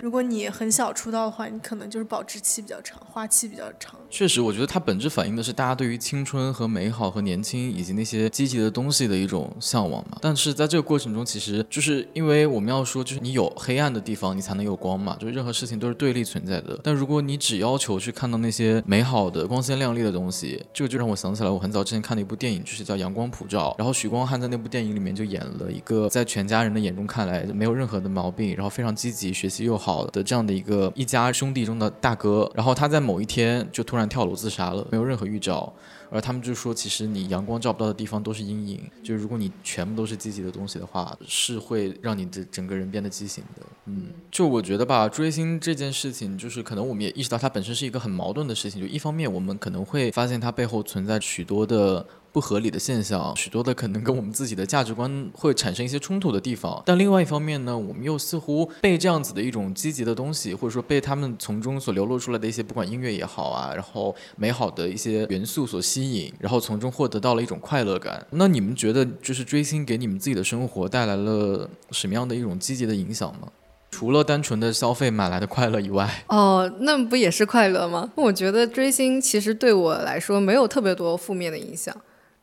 如果你很小出道的话，你可能就是保质期比较长，花期比较长。确实，我觉得它本质反映的是大家对于青春和美好和年轻以及那些积极的东西的一种向往嘛。但是在这个过程中，其实就是因为我们要说，就是你有黑暗的地方。你才能有光嘛？就是任何事情都是对立存在的。但如果你只要求去看到那些美好的、光鲜亮丽的东西，这个就让我想起来，我很早之前看的一部电影，就是叫《阳光普照》。然后许光汉在那部电影里面就演了一个在全家人的眼中看来没有任何的毛病，然后非常积极、学习又好的这样的一个一家兄弟中的大哥。然后他在某一天就突然跳楼自杀了，没有任何预兆。而他们就说，其实你阳光照不到的地方都是阴影。就如果你全部都是积极的东西的话，是会让你的整个人变得畸形的。嗯，就我觉得吧，追星这件事情，就是可能我们也意识到它本身是一个很矛盾的事情。就一方面，我们可能会发现它背后存在许多的。不合理的现象，许多的可能跟我们自己的价值观会产生一些冲突的地方。但另外一方面呢，我们又似乎被这样子的一种积极的东西，或者说被他们从中所流露出来的一些不管音乐也好啊，然后美好的一些元素所吸引，然后从中获得到了一种快乐感。那你们觉得，就是追星给你们自己的生活带来了什么样的一种积极的影响吗？除了单纯的消费买来的快乐以外，哦，那不也是快乐吗？我觉得追星其实对我来说没有特别多负面的影响。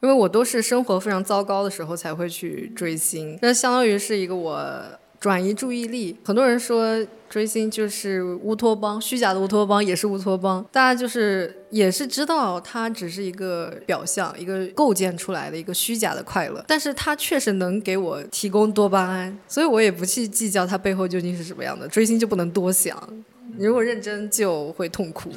因为我都是生活非常糟糕的时候才会去追星，那相当于是一个我转移注意力。很多人说追星就是乌托邦，虚假的乌托邦也是乌托邦。大家就是也是知道它只是一个表象，一个构建出来的一个虚假的快乐，但是它确实能给我提供多巴胺，所以我也不去计较它背后究竟是什么样的。追星就不能多想。如果认真就会痛苦。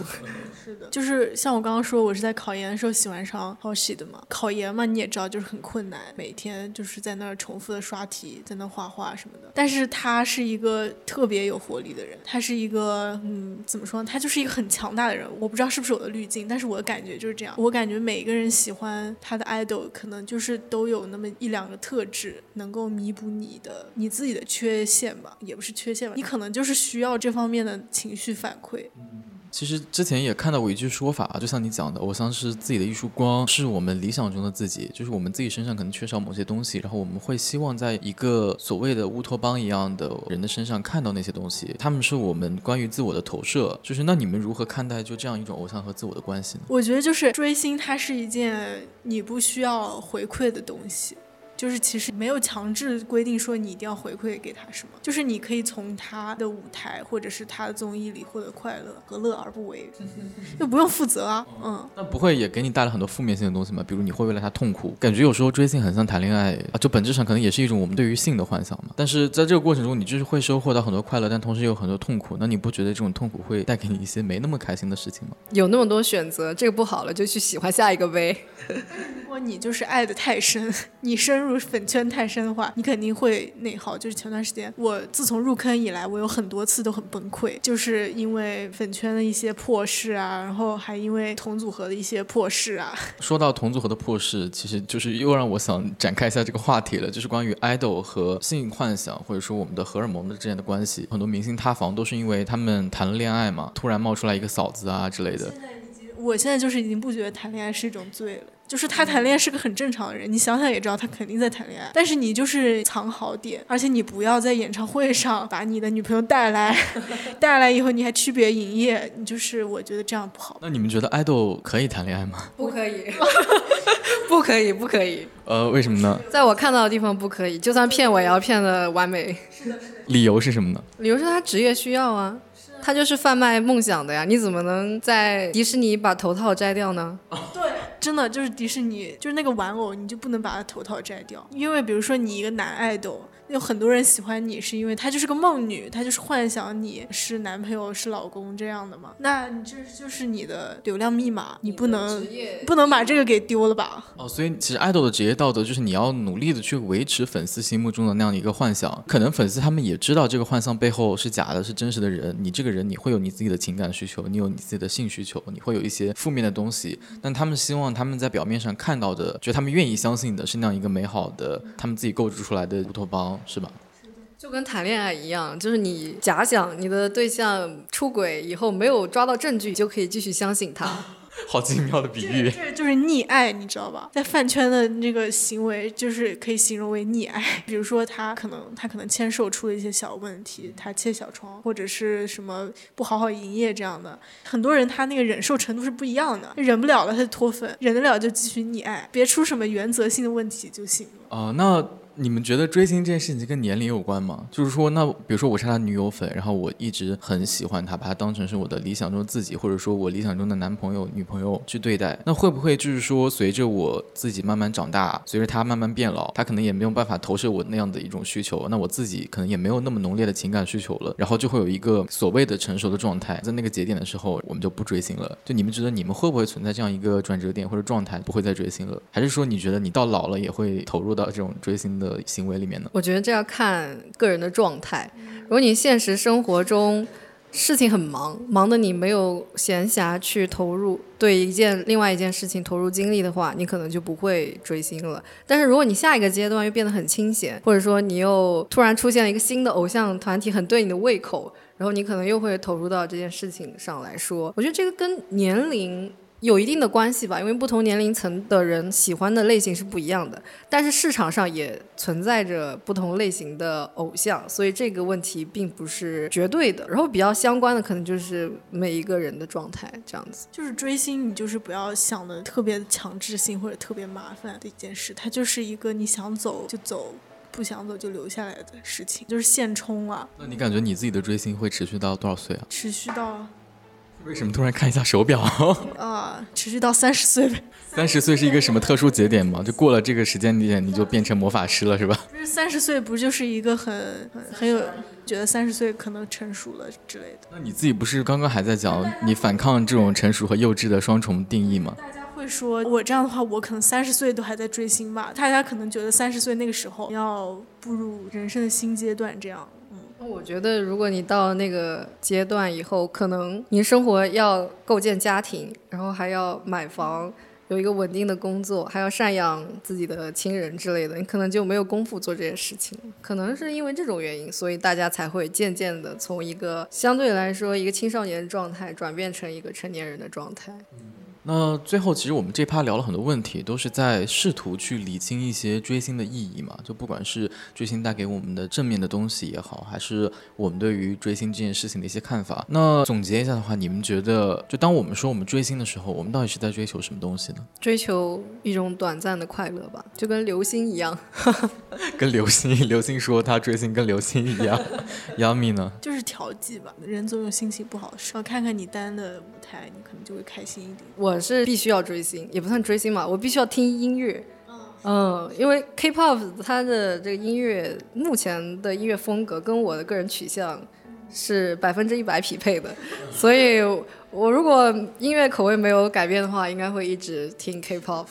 是的，就是像我刚刚说，我是在考研的时候喜欢上 Hoshi 的嘛。考研嘛，你也知道，就是很困难，每天就是在那儿重复的刷题，在那画画什么的。但是他是一个特别有活力的人，他是一个嗯，怎么说呢？他就是一个很强大的人。我不知道是不是我的滤镜，但是我的感觉就是这样。我感觉每一个人喜欢他的 idol，可能就是都有那么一两个特质，能够弥补你的你自己的缺陷吧，也不是缺陷吧，你可能就是需要这方面的情绪反馈。其实之前也看到过一句说法，就像你讲的，偶像是自己的一束光，是我们理想中的自己，就是我们自己身上可能缺少某些东西，然后我们会希望在一个所谓的乌托邦一样的人的身上看到那些东西，他们是我们关于自我的投射。就是那你们如何看待就这样一种偶像和自我的关系呢？我觉得就是追星，它是一件你不需要回馈的东西。就是其实没有强制规定说你一定要回馈给他什么，就是你可以从他的舞台或者是他的综艺里获得快乐，何乐而不为？就不用负责啊，嗯。那不会也给你带来很多负面性的东西吗？比如你会为了他痛苦？感觉有时候追星很像谈恋爱啊，就本质上可能也是一种我们对于性的幻想嘛。但是在这个过程中，你就是会收获到很多快乐，但同时有很多痛苦。那你不觉得这种痛苦会带给你一些没那么开心的事情吗？有那么多选择，这个不好了就去喜欢下一个呗。如果你就是爱的太深，你深入粉圈太深的话，你肯定会内耗。就是前段时间，我自从入坑以来，我有很多次都很崩溃，就是因为粉圈的一些破事啊，然后还因为同组合的一些破事啊。说到同组合的破事，其实就是又让我想展开一下这个话题了，就是关于 idol 和性幻想，或者说我们的荷尔蒙的之间的关系。很多明星塌房都是因为他们谈了恋爱嘛，突然冒出来一个嫂子啊之类的。我现在就是已经不觉得谈恋爱是一种罪了。就是他谈恋爱是个很正常的人，你想想也知道他肯定在谈恋爱。但是你就是藏好点，而且你不要在演唱会上把你的女朋友带来，带来以后你还区别营业，你就是我觉得这样不好。那你们觉得爱豆可以谈恋爱吗？不可以，不可以，不可以。呃，为什么呢？在我看到的地方不可以，就算骗我也要骗的完美。是的，是的。理由是什么呢？理由是他职业需要啊，他就是贩卖梦想的呀。你怎么能在迪士尼把头套摘掉呢？对。真的就是迪士尼，就是那个玩偶，你就不能把他头套摘掉，因为比如说你一个男爱豆。有很多人喜欢你，是因为她就是个梦女，她就是幻想你是男朋友是老公这样的嘛？那你这就是你的流量密码，你不能不能把这个给丢了吧？哦，所以其实爱豆的职业道德就是你要努力的去维持粉丝心目中的那样的一个幻想。可能粉丝他们也知道这个幻想背后是假的，是真实的人。你这个人你会有你自己的情感需求，你有你自己的性需求，你会有一些负面的东西。但他们希望他们在表面上看到的，就他们愿意相信的是那样一个美好的，他们自己构筑出来的乌托邦。是吧？就跟谈恋爱一样，就是你假想你的对象出轨以后没有抓到证据，就可以继续相信他。好精妙的比喻，这就是溺爱，你知道吧？在饭圈的那个行为，就是可以形容为溺爱。比如说他可能他可能签售出了一些小问题，他切小窗或者是什么不好好营业这样的，很多人他那个忍受程度是不一样的，忍不了了他就脱粉，忍得了就继续溺爱，别出什么原则性的问题就行了。啊，那。你们觉得追星这件事情跟年龄有关吗？就是说，那比如说我是他女友粉，然后我一直很喜欢他，把他当成是我的理想中自己，或者说我理想中的男朋友、女朋友去对待，那会不会就是说，随着我自己慢慢长大，随着他慢慢变老，他可能也没有办法投射我那样的一种需求，那我自己可能也没有那么浓烈的情感需求了，然后就会有一个所谓的成熟的状态，在那个节点的时候，我们就不追星了。就你们觉得你们会不会存在这样一个转折点或者状态，不会再追星了？还是说你觉得你到老了也会投入到这种追星的行为里面呢？我觉得这要看个人的状态。如果你现实生活中事情很忙，忙的你没有闲暇去投入对一件另外一件事情投入精力的话，你可能就不会追星了。但是如果你下一个阶段又变得很清闲，或者说你又突然出现了一个新的偶像团体，很对你的胃口，然后你可能又会投入到这件事情上来说。我觉得这个跟年龄。有一定的关系吧，因为不同年龄层的人喜欢的类型是不一样的，但是市场上也存在着不同类型的偶像，所以这个问题并不是绝对的。然后比较相关的可能就是每一个人的状态这样子。就是追星，你就是不要想的特别强制性或者特别麻烦的一件事，它就是一个你想走就走。不想走就留下来的事情，就是现充啊。那你感觉你自己的追星会持续到多少岁啊？持续到为什么突然看一下手表？啊，持续到三十岁呗。三十岁是一个什么特殊节点吗？就过了这个时间点，你就变成魔法师了，是吧？不是三十岁，不就是一个很很很有觉得三十岁可能成熟了之类的。那你自己不是刚刚还在讲你反抗这种成熟和幼稚的双重定义吗？大家会说我这样的话，我可能三十岁都还在追星吧？大家可能觉得三十岁那个时候要步入人生的新阶段，这样。我觉得如果你到那个阶段以后，可能你生活要构建家庭，然后还要买房。有一个稳定的工作，还要赡养自己的亲人之类的，你可能就没有功夫做这些事情。可能是因为这种原因，所以大家才会渐渐的从一个相对来说一个青少年的状态转变成一个成年人的状态。那最后，其实我们这趴聊了很多问题，都是在试图去理清一些追星的意义嘛。就不管是追星带给我们的正面的东西也好，还是我们对于追星这件事情的一些看法。那总结一下的话，你们觉得，就当我们说我们追星的时候，我们到底是在追求什么东西呢？追求一种短暂的快乐吧，就跟流星一样。跟流星，流星说他追星跟流星一样。杨幂呢？就是调剂吧。人总有心情不好的时候，看看你单的你可能就会开心一点。我。我是必须要追星，也不算追星嘛，我必须要听音乐。嗯，因为 K-pop 它的这个音乐目前的音乐风格跟我的个人取向是百分之一百匹配的，所以我如果音乐口味没有改变的话，应该会一直听 K-pop。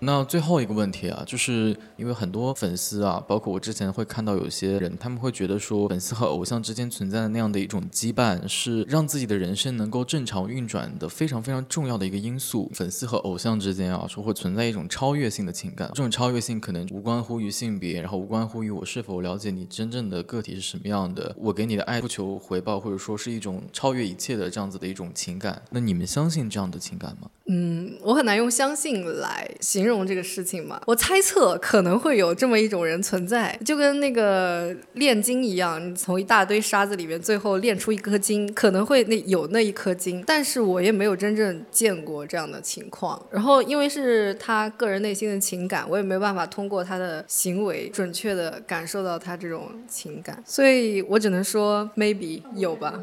那最后一个问题啊，就是因为很多粉丝啊，包括我之前会看到有些人，他们会觉得说，粉丝和偶像之间存在的那样的一种羁绊，是让自己的人生能够正常运转的非常非常重要的一个因素。粉丝和偶像之间啊，说会存在一种超越性的情感，这种超越性可能无关乎于性别，然后无关乎于我是否了解你真正的个体是什么样的，我给你的爱不求回报，或者说是一种超越一切的这样子的一种情感。那你们相信这样的情感吗？嗯，我很难用相信来形容这个事情嘛。我猜测可能会有这么一种人存在，就跟那个炼金一样，你从一大堆沙子里面最后炼出一颗金，可能会那有那一颗金，但是我也没有真正见过这样的情况。然后因为是他个人内心的情感，我也没办法通过他的行为准确的感受到他这种情感，所以我只能说 maybe 有吧。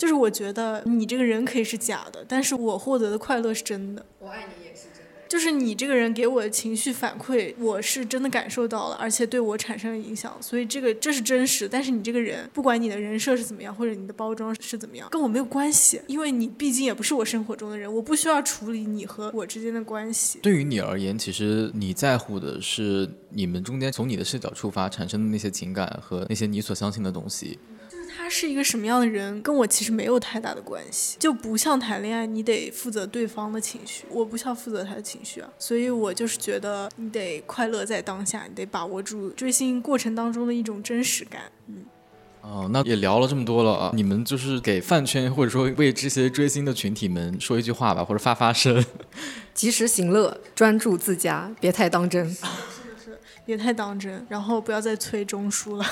就是我觉得你这个人可以是假的，但是我获得的快乐是真的。我爱你也是真的。就是你这个人给我的情绪反馈，我是真的感受到了，而且对我产生了影响，所以这个这是真实。但是你这个人，不管你的人设是怎么样，或者你的包装是怎么样，跟我没有关系，因为你毕竟也不是我生活中的人，我不需要处理你和我之间的关系。对于你而言，其实你在乎的是你们中间从你的视角出发产生的那些情感和那些你所相信的东西。他是一个什么样的人，跟我其实没有太大的关系，就不像谈恋爱，你得负责对方的情绪，我不需要负责他的情绪啊，所以我就是觉得你得快乐在当下，你得把握住追星过程当中的一种真实感，嗯。哦，那也聊了这么多了啊，你们就是给饭圈或者说为这些追星的群体们说一句话吧，或者发发声。及时行乐，专注自家，别太当真。别太当真，然后不要再催中枢了，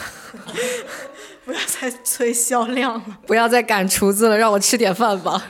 不要再催销量了，不要再赶厨子了，让我吃点饭吧。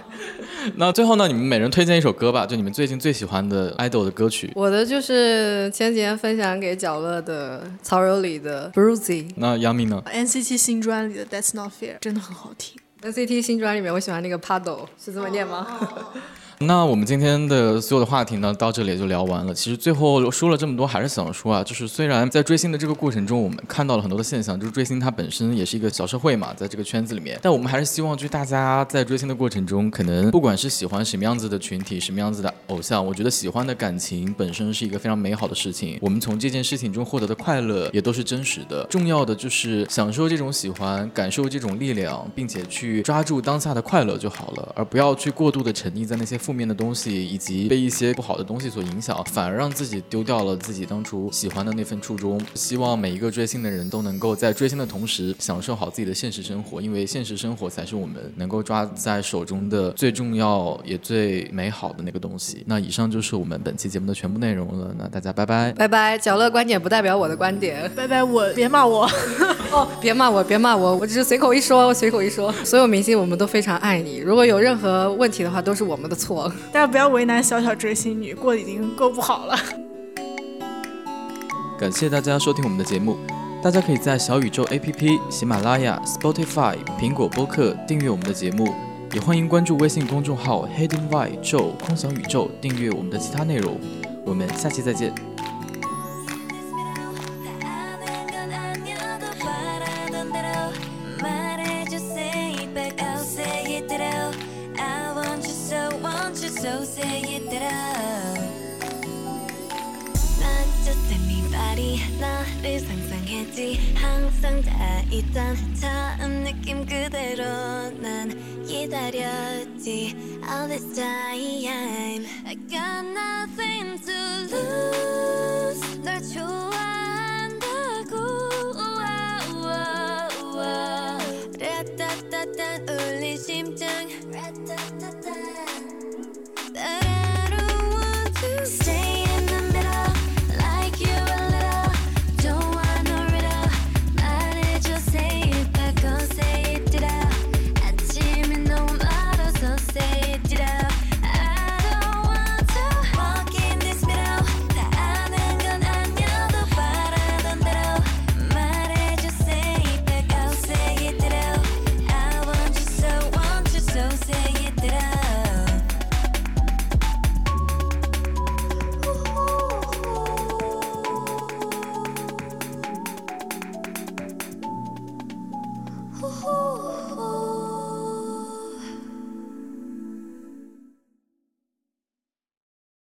那最后呢，你们每人推荐一首歌吧，就你们最近最喜欢的 idol 的歌曲。我的就是前几天分享给角乐的曹柔里的 Bruzy。那杨幂呢？NCT 新专里的 That's Not Fair 真的很好听。NCT 新专里面我喜欢那个 Paddle，是这么念吗？那我们今天的所有的话题呢，到这里也就聊完了。其实最后说了这么多，还是想说啊，就是虽然在追星的这个过程中，我们看到了很多的现象，就是追星它本身也是一个小社会嘛，在这个圈子里面，但我们还是希望，就大家在追星的过程中，可能不管是喜欢什么样子的群体，什么样子的偶像，我觉得喜欢的感情本身是一个非常美好的事情。我们从这件事情中获得的快乐也都是真实的。重要的就是享受这种喜欢，感受这种力量，并且去抓住当下的快乐就好了，而不要去过度的沉溺在那些。负面的东西以及被一些不好的东西所影响，反而让自己丢掉了自己当初喜欢的那份初衷。希望每一个追星的人都能够在追星的同时享受好自己的现实生活，因为现实生活才是我们能够抓在手中的最重要也最美好的那个东西。那以上就是我们本期节目的全部内容了。那大家拜拜，拜拜。角乐观点不代表我的观点，拜拜。我别骂我 哦，别骂我，别骂我，我只是随口一说，随口一说。所有明星我们都非常爱你，如果有任何问题的话，都是我们的错。大家不要为难小小追星女，过得已经够不好了。感谢大家收听我们的节目。大家可以在小宇宙 APP、喜马拉雅、Spotify、苹果播客订阅我们的节目，也欢迎关注微信公众号 Hidden Y 宙空想宇宙，订阅我们的其他内容。我们下期再见。 없이 항상 다 있던 처음 느낌 그대로 난 기다렸지 All this time I got nothing to lose 널 좋아한다고 랩따따딴 울린 심장 라따따따 That I don't want to stay